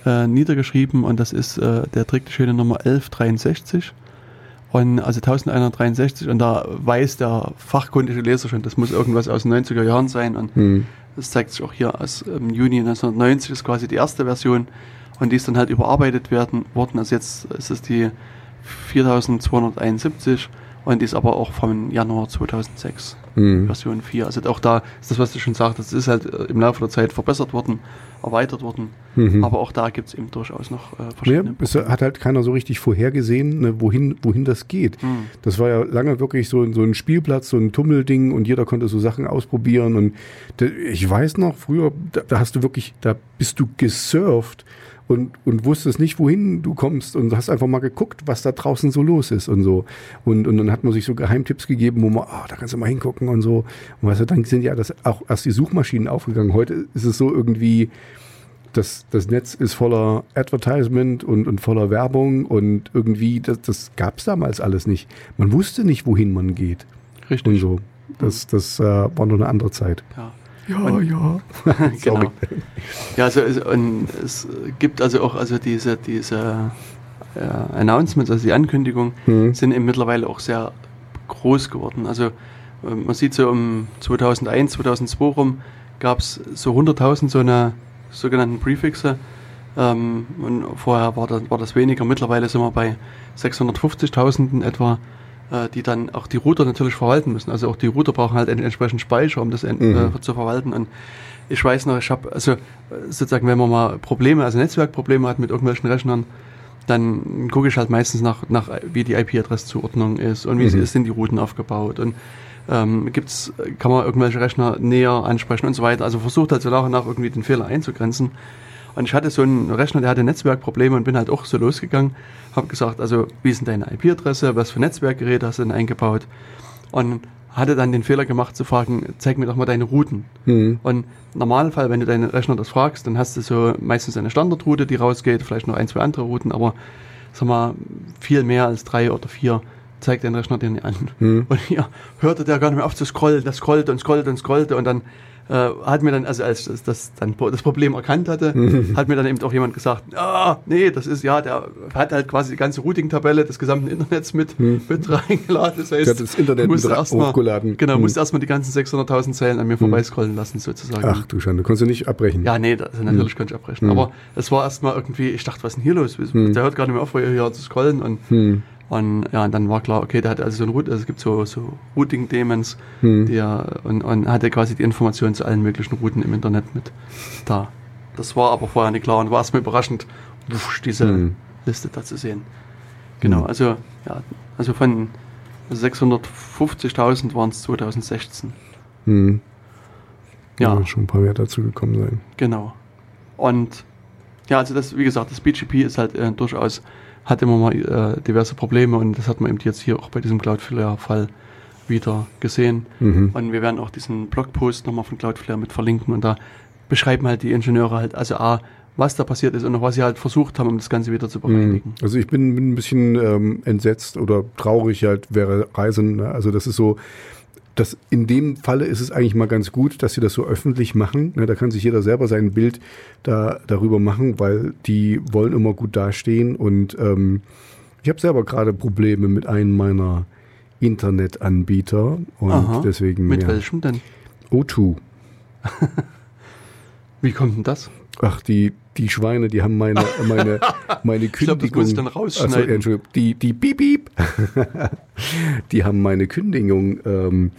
äh, niedergeschrieben und das ist, äh, der trägt die schöne Nummer 1163 und also 1163 und da weiß der fachkundige Leser schon, das muss irgendwas aus den 90er Jahren sein und Hm. das zeigt sich auch hier aus im Juni 1990 ist quasi die erste Version und die ist dann halt überarbeitet werden worden. Also jetzt ist es die 4271 und ist aber auch vom Januar 2006 Hm. Version 4. Also auch da ist das, was du schon sagtest, das ist halt äh, im Laufe der Zeit verbessert worden, erweitert worden. Mhm. Aber auch da gibt es eben durchaus noch äh, verschiedene. es hat halt keiner so richtig vorhergesehen, ne, wohin, wohin das geht. Hm. Das war ja lange wirklich so, so ein Spielplatz, so ein Tummelding und jeder konnte so Sachen ausprobieren. Und ich weiß noch, früher, da, da hast du wirklich, da bist du gesurft und, und wusstest nicht, wohin du kommst und hast einfach mal geguckt, was da draußen so los ist und so. Und, und dann hat man sich so Geheimtipps gegeben, wo man, ah, da kannst du mal hingucken und so. Und weißt du, dann sind ja das auch erst die Suchmaschinen aufgegangen. Heute ist es so irgendwie, das, das Netz ist voller Advertisement und, und voller Werbung und irgendwie, das, das gab es damals alles nicht. Man wusste nicht, wohin man geht und Richtig. so. Das, das äh, war noch eine andere Zeit. Ja. Ja, Und- ja. genau. Ja, also es, und es gibt also auch also diese, diese äh, Announcements, also die Ankündigungen, Hm. sind eben mittlerweile auch sehr groß geworden. Also äh, man sieht so um 2001, 2002 rum gab es so 100.000 so eine sogenannten Prefixe. Ähm, und vorher war das, war das weniger. Mittlerweile sind wir bei 650.000 in etwa, die dann auch die Router natürlich verwalten müssen. Also auch die Router brauchen halt en- entsprechend Speicher, um das en- Mhm. äh, zu verwalten. Und ich weiß noch, ich habe, also äh, sozusagen, wenn man mal Probleme, also Netzwerkprobleme hat mit irgendwelchen Rechnern, dann gucke ich halt meistens nach, nach wie die IP-Adresszuordnung ist und wie Mhm. sind die Routen aufgebaut und ähm, gibt's, kann man irgendwelche Rechner näher ansprechen und so weiter. Also versucht halt so nach und nach irgendwie den Fehler einzugrenzen. Und ich hatte so einen Rechner, der hatte Netzwerkprobleme und bin halt auch so losgegangen, habe gesagt, also wie ist denn deine IP-Adresse, was für Netzwerkgeräte hast du denn eingebaut? Und hatte dann den Fehler gemacht zu fragen, zeig mir doch mal deine Routen. Hm. Und im Normalfall, wenn du deinen Rechner das fragst, dann hast du so meistens eine Standardroute, die rausgeht, vielleicht noch ein, zwei andere Routen, aber sag mal, viel mehr als drei oder vier zeigt dein Rechner dir nicht an. Hm. Und hier hörte der gar nicht mehr auf zu scrollen, das scrollte und scrollte und scrollte und dann äh, hat mir dann, also als das, das dann das Problem erkannt hatte, hat mir dann eben auch jemand gesagt, ah, nee, das ist ja, der hat halt quasi die ganze Routing-Tabelle des gesamten Internets mit, mit reingeladen. Das heißt, Hm. Der hat das Internet du musst mit erst mal- hochgeladen. Genau, Hm. musst erstmal die ganzen 600.000 Zeilen an mir vorbeiscrollen lassen, sozusagen. Ach du Schande, konntest du nicht abbrechen. Ja, nee, das, natürlich könnte ich abbrechen. Aber es war erstmal irgendwie, ich dachte, was ist denn hier los? Der hört gar nicht mehr auf, hier zu scrollen. Und, Hm. Und ja, und dann war klar, okay, der hat also so ein Root, also es gibt so, so Routing-Demons, Hm. der und, und hatte quasi die Informationen zu allen möglichen Routen im Internet mit da. Das war aber vorher nicht klar und war erstmal überraschend, wusch, diese Hm. Liste da zu sehen. Genau, Hm. also ja, also von 650.000 waren es 2016. Hm. Ja. Ja, schon ein paar mehr dazu gekommen sein. Genau. Und ja, also das, wie gesagt, das BGP ist halt äh, durchaus, hat immer mal äh, diverse Probleme und das hat man eben jetzt hier auch bei diesem Cloudflare-Fall wieder gesehen. Mhm. Und wir werden auch diesen Blogpost nochmal von Cloudflare mit verlinken und da beschreiben halt die Ingenieure halt, also A, was da passiert ist und auch was sie halt versucht haben, um das Ganze wieder zu bereinigen. Also ich bin, bin ein bisschen ähm, entsetzt oder traurig halt wäre Reisen. Ne? Also das ist so, das in dem Falle ist es eigentlich mal ganz gut, dass sie das so öffentlich machen. Da kann sich jeder selber sein Bild da darüber machen, weil die wollen immer gut dastehen. Und ähm, ich habe selber gerade Probleme mit einem meiner Internetanbieter und Aha. deswegen Mit ja. welchem denn? O2. Wie kommt denn das? Ach, die, die Schweine, die haben meine, meine, meine Kündigung. ich glaube, das muss ich dann rausschneiden. Achso, Entschuldigung, die, die Piep, Piep. die haben meine Kündigung. Ähm,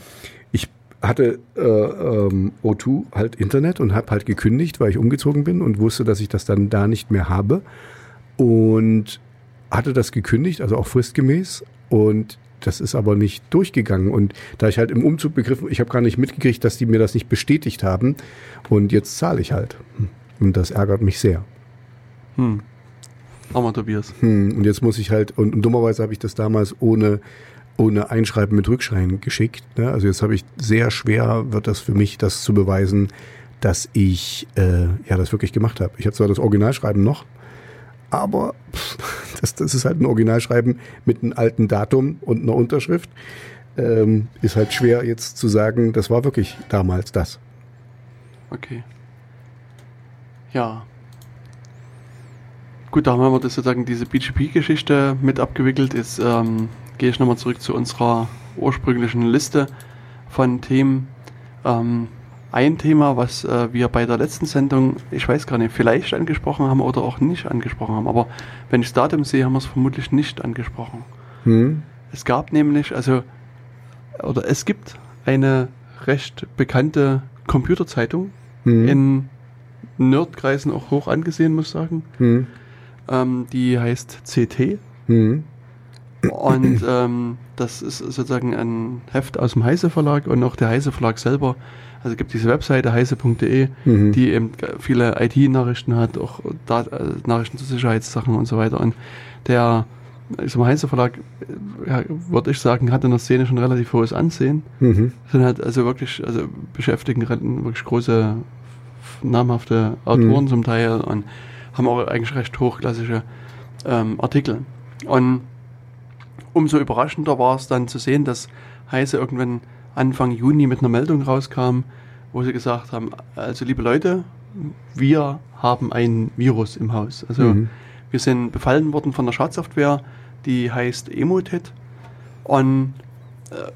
ich hatte äh, ähm, O2 halt Internet und habe halt gekündigt, weil ich umgezogen bin und wusste, dass ich das dann da nicht mehr habe. Und hatte das gekündigt, also auch fristgemäß. Und das ist aber nicht durchgegangen. Und da ich halt im Umzug begriffen, ich habe gar nicht mitgekriegt, dass die mir das nicht bestätigt haben. Und jetzt zahle ich halt. Und das ärgert mich sehr. Hm. Armer Tobias. Hm. Und jetzt muss ich halt, und, und dummerweise habe ich das damals ohne, ohne Einschreiben mit Rückschreiben geschickt. Ne? Also jetzt habe ich sehr schwer, wird das für mich, das zu beweisen, dass ich äh, ja das wirklich gemacht habe. Ich habe zwar das Originalschreiben noch, aber pff, das, das ist halt ein Originalschreiben mit einem alten Datum und einer Unterschrift. Ähm, ist halt schwer jetzt zu sagen, das war wirklich damals das. Okay. Ja. Gut, da haben wir das sozusagen diese BGP-Geschichte mit abgewickelt. Jetzt ähm, gehe ich nochmal zurück zu unserer ursprünglichen Liste von Themen. Ähm, ein Thema, was äh, wir bei der letzten Sendung, ich weiß gar nicht, vielleicht angesprochen haben oder auch nicht angesprochen haben. Aber wenn ich das Datum sehe, haben wir es vermutlich nicht angesprochen. Hm. Es gab nämlich, also, oder es gibt eine recht bekannte Computerzeitung hm. in Nerdkreisen auch hoch angesehen, muss ich sagen. Hm. Ähm, die heißt CT. Hm. Und ähm, das ist sozusagen ein Heft aus dem Heise Verlag und auch der Heise Verlag selber also es gibt diese Webseite heise.de, mhm. die eben viele IT-Nachrichten hat, auch Dat äh, Nachrichten zu Sicherheitssachen und so weiter. Und der ich sag mal, Heise Verlag, ja, würde ich sagen, hat in der Szene schon relativ hohes Ansehen. Mhm. Sind halt also wirklich, also beschäftigen wirklich große, namhafte Autoren mhm. zum Teil und haben auch eigentlich recht hochklassische ähm, Artikel. Und umso überraschender war es dann zu sehen, dass Heise irgendwann Anfang Juni mit einer Meldung rauskam, wo sie gesagt haben, also liebe Leute, wir haben ein Virus im Haus. Also mhm. wir sind befallen worden von der Schadsoftware, die heißt Emotet. Und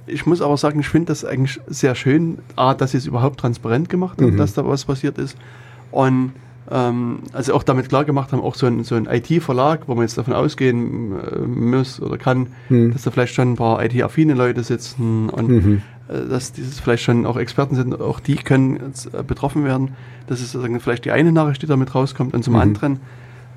ich muss aber sagen, ich finde das eigentlich sehr schön, A, dass sie es überhaupt transparent gemacht haben, mhm. dass da was passiert ist. Und ähm, also auch damit klar gemacht haben, auch so ein, so ein IT-Verlag, wo man jetzt davon ausgehen äh, muss oder kann, mhm. dass da vielleicht schon ein paar IT-affine Leute sitzen und mhm. äh, dass dieses vielleicht schon auch Experten sind, auch die können jetzt, äh, betroffen werden. Das ist sozusagen vielleicht die eine Nachricht, die damit rauskommt und zum mhm. anderen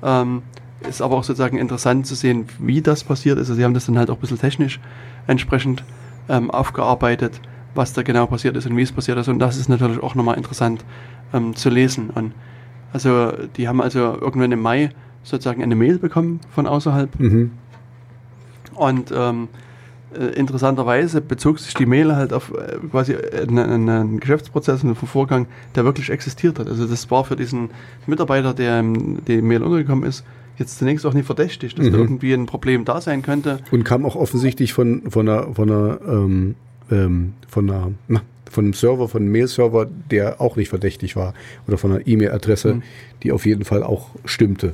ähm, ist aber auch sozusagen interessant zu sehen, wie das passiert ist. Also sie haben das dann halt auch ein bisschen technisch entsprechend ähm, aufgearbeitet, was da genau passiert ist und wie es passiert ist und das ist natürlich auch nochmal interessant ähm, zu lesen und also die haben also irgendwann im Mai sozusagen eine Mail bekommen von außerhalb. Mhm. Und ähm, äh, interessanterweise bezog sich die Mail halt auf äh, quasi einen, einen Geschäftsprozess, einen Vorgang, der wirklich existiert hat. Also das war für diesen Mitarbeiter, der die Mail untergekommen ist, jetzt zunächst auch nicht verdächtig, dass mhm. da irgendwie ein Problem da sein könnte. Und kam auch offensichtlich von, von einer, von einer, ähm, ähm, von einer, na, von einem Server, von einem Mail-Server, der auch nicht verdächtig war oder von einer E-Mail-Adresse, mhm. die auf jeden Fall auch stimmte.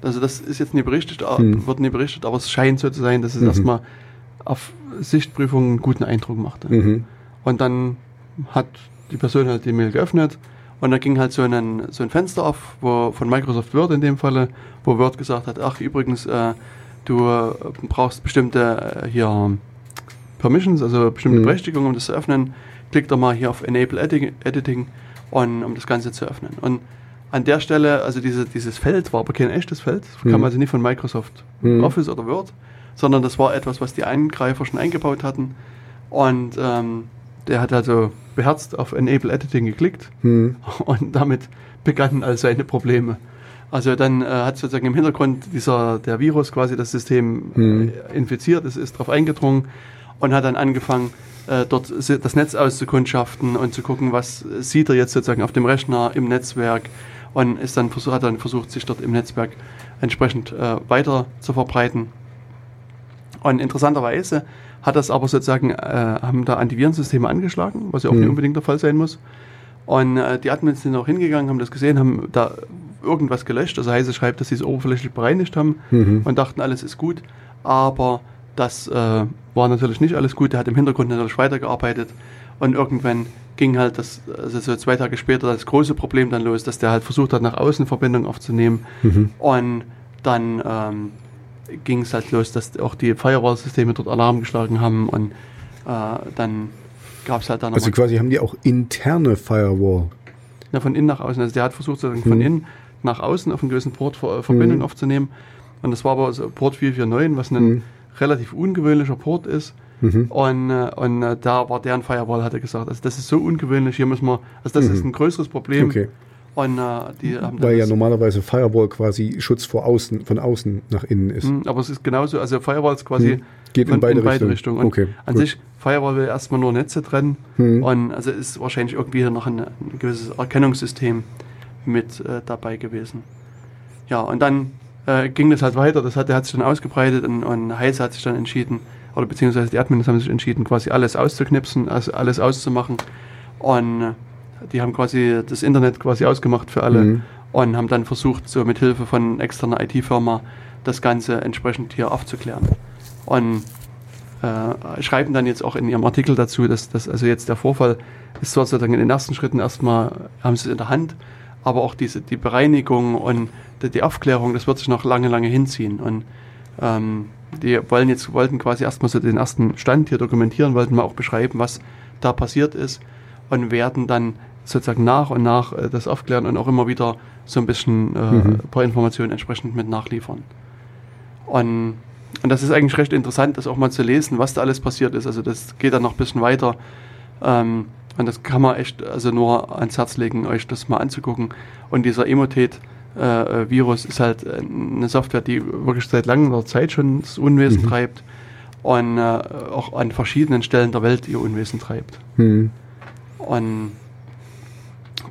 Also das ist jetzt nicht berichtet, mhm. wird nicht berichtet, aber es scheint so zu sein, dass es mhm. erstmal auf Sichtprüfung einen guten Eindruck machte. Mhm. Und dann hat die Person halt die Mail geöffnet und da ging halt so ein, so ein Fenster auf, wo von Microsoft Word in dem Falle, wo Word gesagt hat, ach übrigens, äh, du äh, brauchst bestimmte äh, hier Permissions, also bestimmte mhm. Berechtigungen, um das zu öffnen klick doch mal hier auf Enable Editing, on, um das Ganze zu öffnen. Und an der Stelle, also diese, dieses Feld war aber kein echtes Feld, das kam mhm. also nicht von Microsoft mhm. Office oder Word, sondern das war etwas, was die Angreifer schon eingebaut hatten. Und ähm, der hat also beherzt auf Enable Editing geklickt mhm. und damit begannen all seine Probleme. Also dann äh, hat sozusagen im Hintergrund dieser der Virus quasi das System mhm. äh, infiziert, es ist darauf eingedrungen und hat dann angefangen, äh, dort das Netz auszukundschaften und zu gucken, was sieht er jetzt sozusagen auf dem Rechner im Netzwerk und ist dann versucht, hat dann versucht, sich dort im Netzwerk entsprechend äh, weiter zu verbreiten. Und interessanterweise hat das aber sozusagen, äh, haben da Antivirensysteme angeschlagen, was ja auch mhm. nicht unbedingt der Fall sein muss. Und äh, die Admins sind auch hingegangen, haben das gesehen, haben da irgendwas gelöscht. Also heißt, schreibt, dass sie es oberflächlich bereinigt haben mhm. und dachten, alles ist gut. Aber das äh, war natürlich nicht alles gut. Er hat im Hintergrund natürlich weitergearbeitet Und irgendwann ging halt das, also so zwei Tage später das große Problem dann los, dass der halt versucht hat, nach außen Verbindung aufzunehmen. Mhm. Und dann ähm, ging es halt los, dass auch die Firewall-Systeme dort Alarm geschlagen haben und äh, dann gab es halt dann Also quasi haben die auch interne Firewall. ja, von innen nach außen. Also der hat versucht, sozusagen von Mhm. innen nach außen auf einen gewissen Port Ver- Verbindung Mhm. aufzunehmen. Und das war aber so Port 449, was ein Mhm. relativ ungewöhnlicher Port ist. Mhm. Und, äh, und äh, da war deren Firewall, hat er gesagt. Also das ist so ungewöhnlich, hier müssen wir, also das Mhm. ist ein größeres Problem. Okay. Und äh, die haben dann Weil ja normalerweise Firewall quasi Schutz vor außen, von außen nach innen ist. Mhm, aber es ist genauso, also Firewalls quasi Mhm. Geht in beide Richtungen. Richtungen. Und Okay, an gut. sich, Firewall will erstmal nur Netze trennen Mhm. und also ist wahrscheinlich irgendwie noch ein, ein gewisses Erkennungssystem mit äh, dabei gewesen. Ja, und dann äh, ging das halt weiter, das hat, der hat sich dann ausgebreitet und, und Heise hat sich dann entschieden, oder beziehungsweise die Admins haben sich entschieden, quasi alles auszuknipsen, also alles auszumachen und äh, die haben quasi das Internet quasi ausgemacht für alle Mhm. und haben dann versucht, so mit Hilfe von externer IT-Firma das Ganze entsprechend hier aufzuklären. Und äh, schreiben dann jetzt auch in ihrem Artikel dazu, dass, dass also jetzt der Vorfall ist zwar sozusagen in den ersten Schritten erstmal, haben sie es in der Hand, aber auch diese, die Bereinigung und die, die Aufklärung, das wird sich noch lange, lange hinziehen. Und ähm, die wollen jetzt, wollten quasi erstmal so den ersten Stand hier dokumentieren, wollten mal auch beschreiben, was da passiert ist und werden dann sozusagen nach und nach äh, das aufklären und auch immer wieder so ein bisschen äh, Mhm. ein paar Informationen entsprechend mit nachliefern. Und, und das ist eigentlich recht interessant, das auch mal zu lesen, was da alles passiert ist. Also das geht dann noch ein bisschen weiter. Ähm, und das kann man echt also nur ans Herz legen, euch das mal anzugucken. Und dieser Emotet-Virus ist halt äh, eine Software, die wirklich seit langer Zeit schon das Unwesen Mhm. treibt und äh, auch an verschiedenen Stellen der Welt ihr Unwesen treibt. Mhm. Und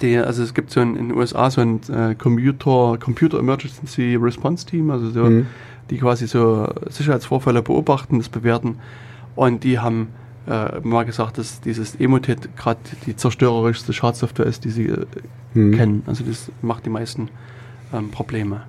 die, also es gibt so in den USA so ein äh, Computer, Computer Emergency Response Team, also so, Mhm. die quasi so Sicherheitsvorfälle beobachten, das bewerten. Und die haben äh, mal gesagt, dass dieses Emotet gerade die zerstörerischste Schadsoftware ist, die sie äh, Mhm. kennen. Also das macht die meisten ähm, Probleme.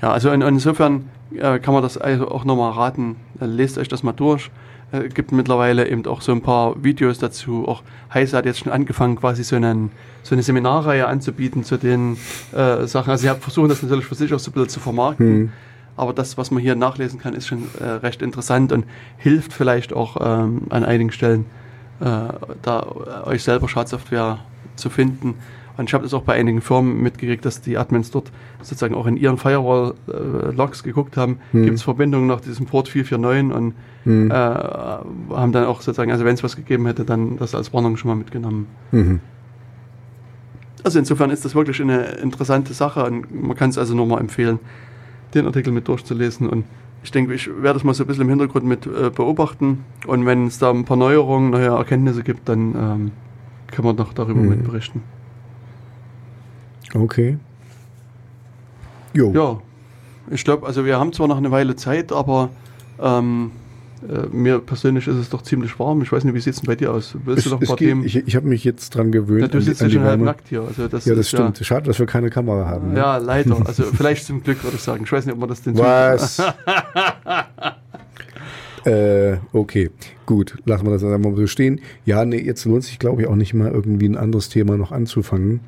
Ja, also in, insofern äh, kann man das also auch nochmal raten. Äh, lest euch das mal durch. Äh, gibt mittlerweile eben auch so ein paar Videos dazu. Auch Heise hat jetzt schon angefangen, quasi so, einen, so eine Seminarreihe anzubieten zu den äh, Sachen. Also sie haben versuchen das natürlich für sich auch so ein bisschen zu vermarkten. Mhm. Aber das, was man hier nachlesen kann, ist schon äh, recht interessant und hilft vielleicht auch ähm, an einigen Stellen, äh, da äh, euch selber Schadsoftware zu finden. Und ich habe das auch bei einigen Firmen mitgekriegt, dass die Admins dort sozusagen auch in ihren Firewall-Logs geguckt haben, Mhm. gibt es Verbindungen nach diesem Port 449 und Mhm. äh, haben dann auch sozusagen, also wenn es was gegeben hätte, dann das als Warnung schon mal mitgenommen. Mhm. Also insofern ist das wirklich eine interessante Sache und man kann es also nur mal empfehlen, den Artikel mit durchzulesen und ich denke, ich werde das mal so ein bisschen im Hintergrund mit äh, beobachten und wenn es da ein paar Neuerungen, neue Erkenntnisse gibt, dann ähm, können wir noch darüber Mhm. mit berichten. Okay. Jo. Ja, ich glaube, also wir haben zwar noch eine Weile Zeit, aber ähm, äh, mir persönlich ist es doch ziemlich warm. Ich weiß nicht, wie sieht es denn bei dir aus? Willst du noch ein paar geht, Themen? ich ich habe mich jetzt dran gewöhnt. ja, du sitzt ja schon halb nackt hier. Also das Ja, das stimmt. Schade, dass wir keine Kamera haben. ne? Ja, leider. Also vielleicht zum Glück würde ich sagen. Ich weiß nicht, ob man das den Was? äh, okay, gut, lassen wir das einfach mal so stehen. Ja, nee, jetzt lohnt sich, glaube ich, auch nicht mal irgendwie ein anderes Thema noch anzufangen.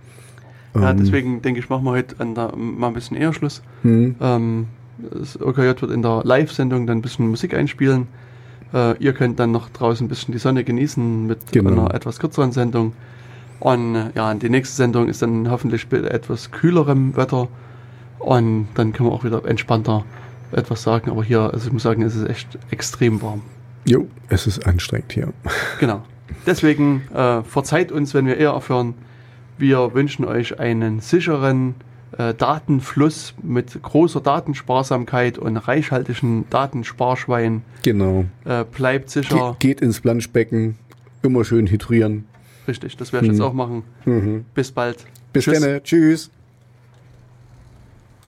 Ja, Ähm, deswegen denke ich, machen wir heute an der, mal ein bisschen eher Schluss. hm, Ähm, das OKJ wird in der Live-Sendung dann ein bisschen Musik einspielen. Äh, ihr könnt dann noch draußen ein bisschen die Sonne genießen mit Genau. einer etwas kürzeren Sendung. Und ja, die nächste Sendung ist dann hoffentlich mit etwas kühlerem Wetter. Und dann können wir auch wieder entspannter etwas sagen. Aber hier, also ich muss sagen, es ist echt extrem warm. jo, es ist anstrengend hier. Genau. Deswegen äh, verzeiht uns, wenn wir eher aufhören. Wir wünschen euch einen sicheren äh, Datenfluss mit großer Datensparsamkeit und reichhaltigen Datensparschwein. Genau. Äh, bleibt Ge sicher. geht ins Planschbecken, immer schön hydrieren. Richtig, das werde ich jetzt Mhm. auch machen. Mhm. Bis bald. Bis dann, tschüss.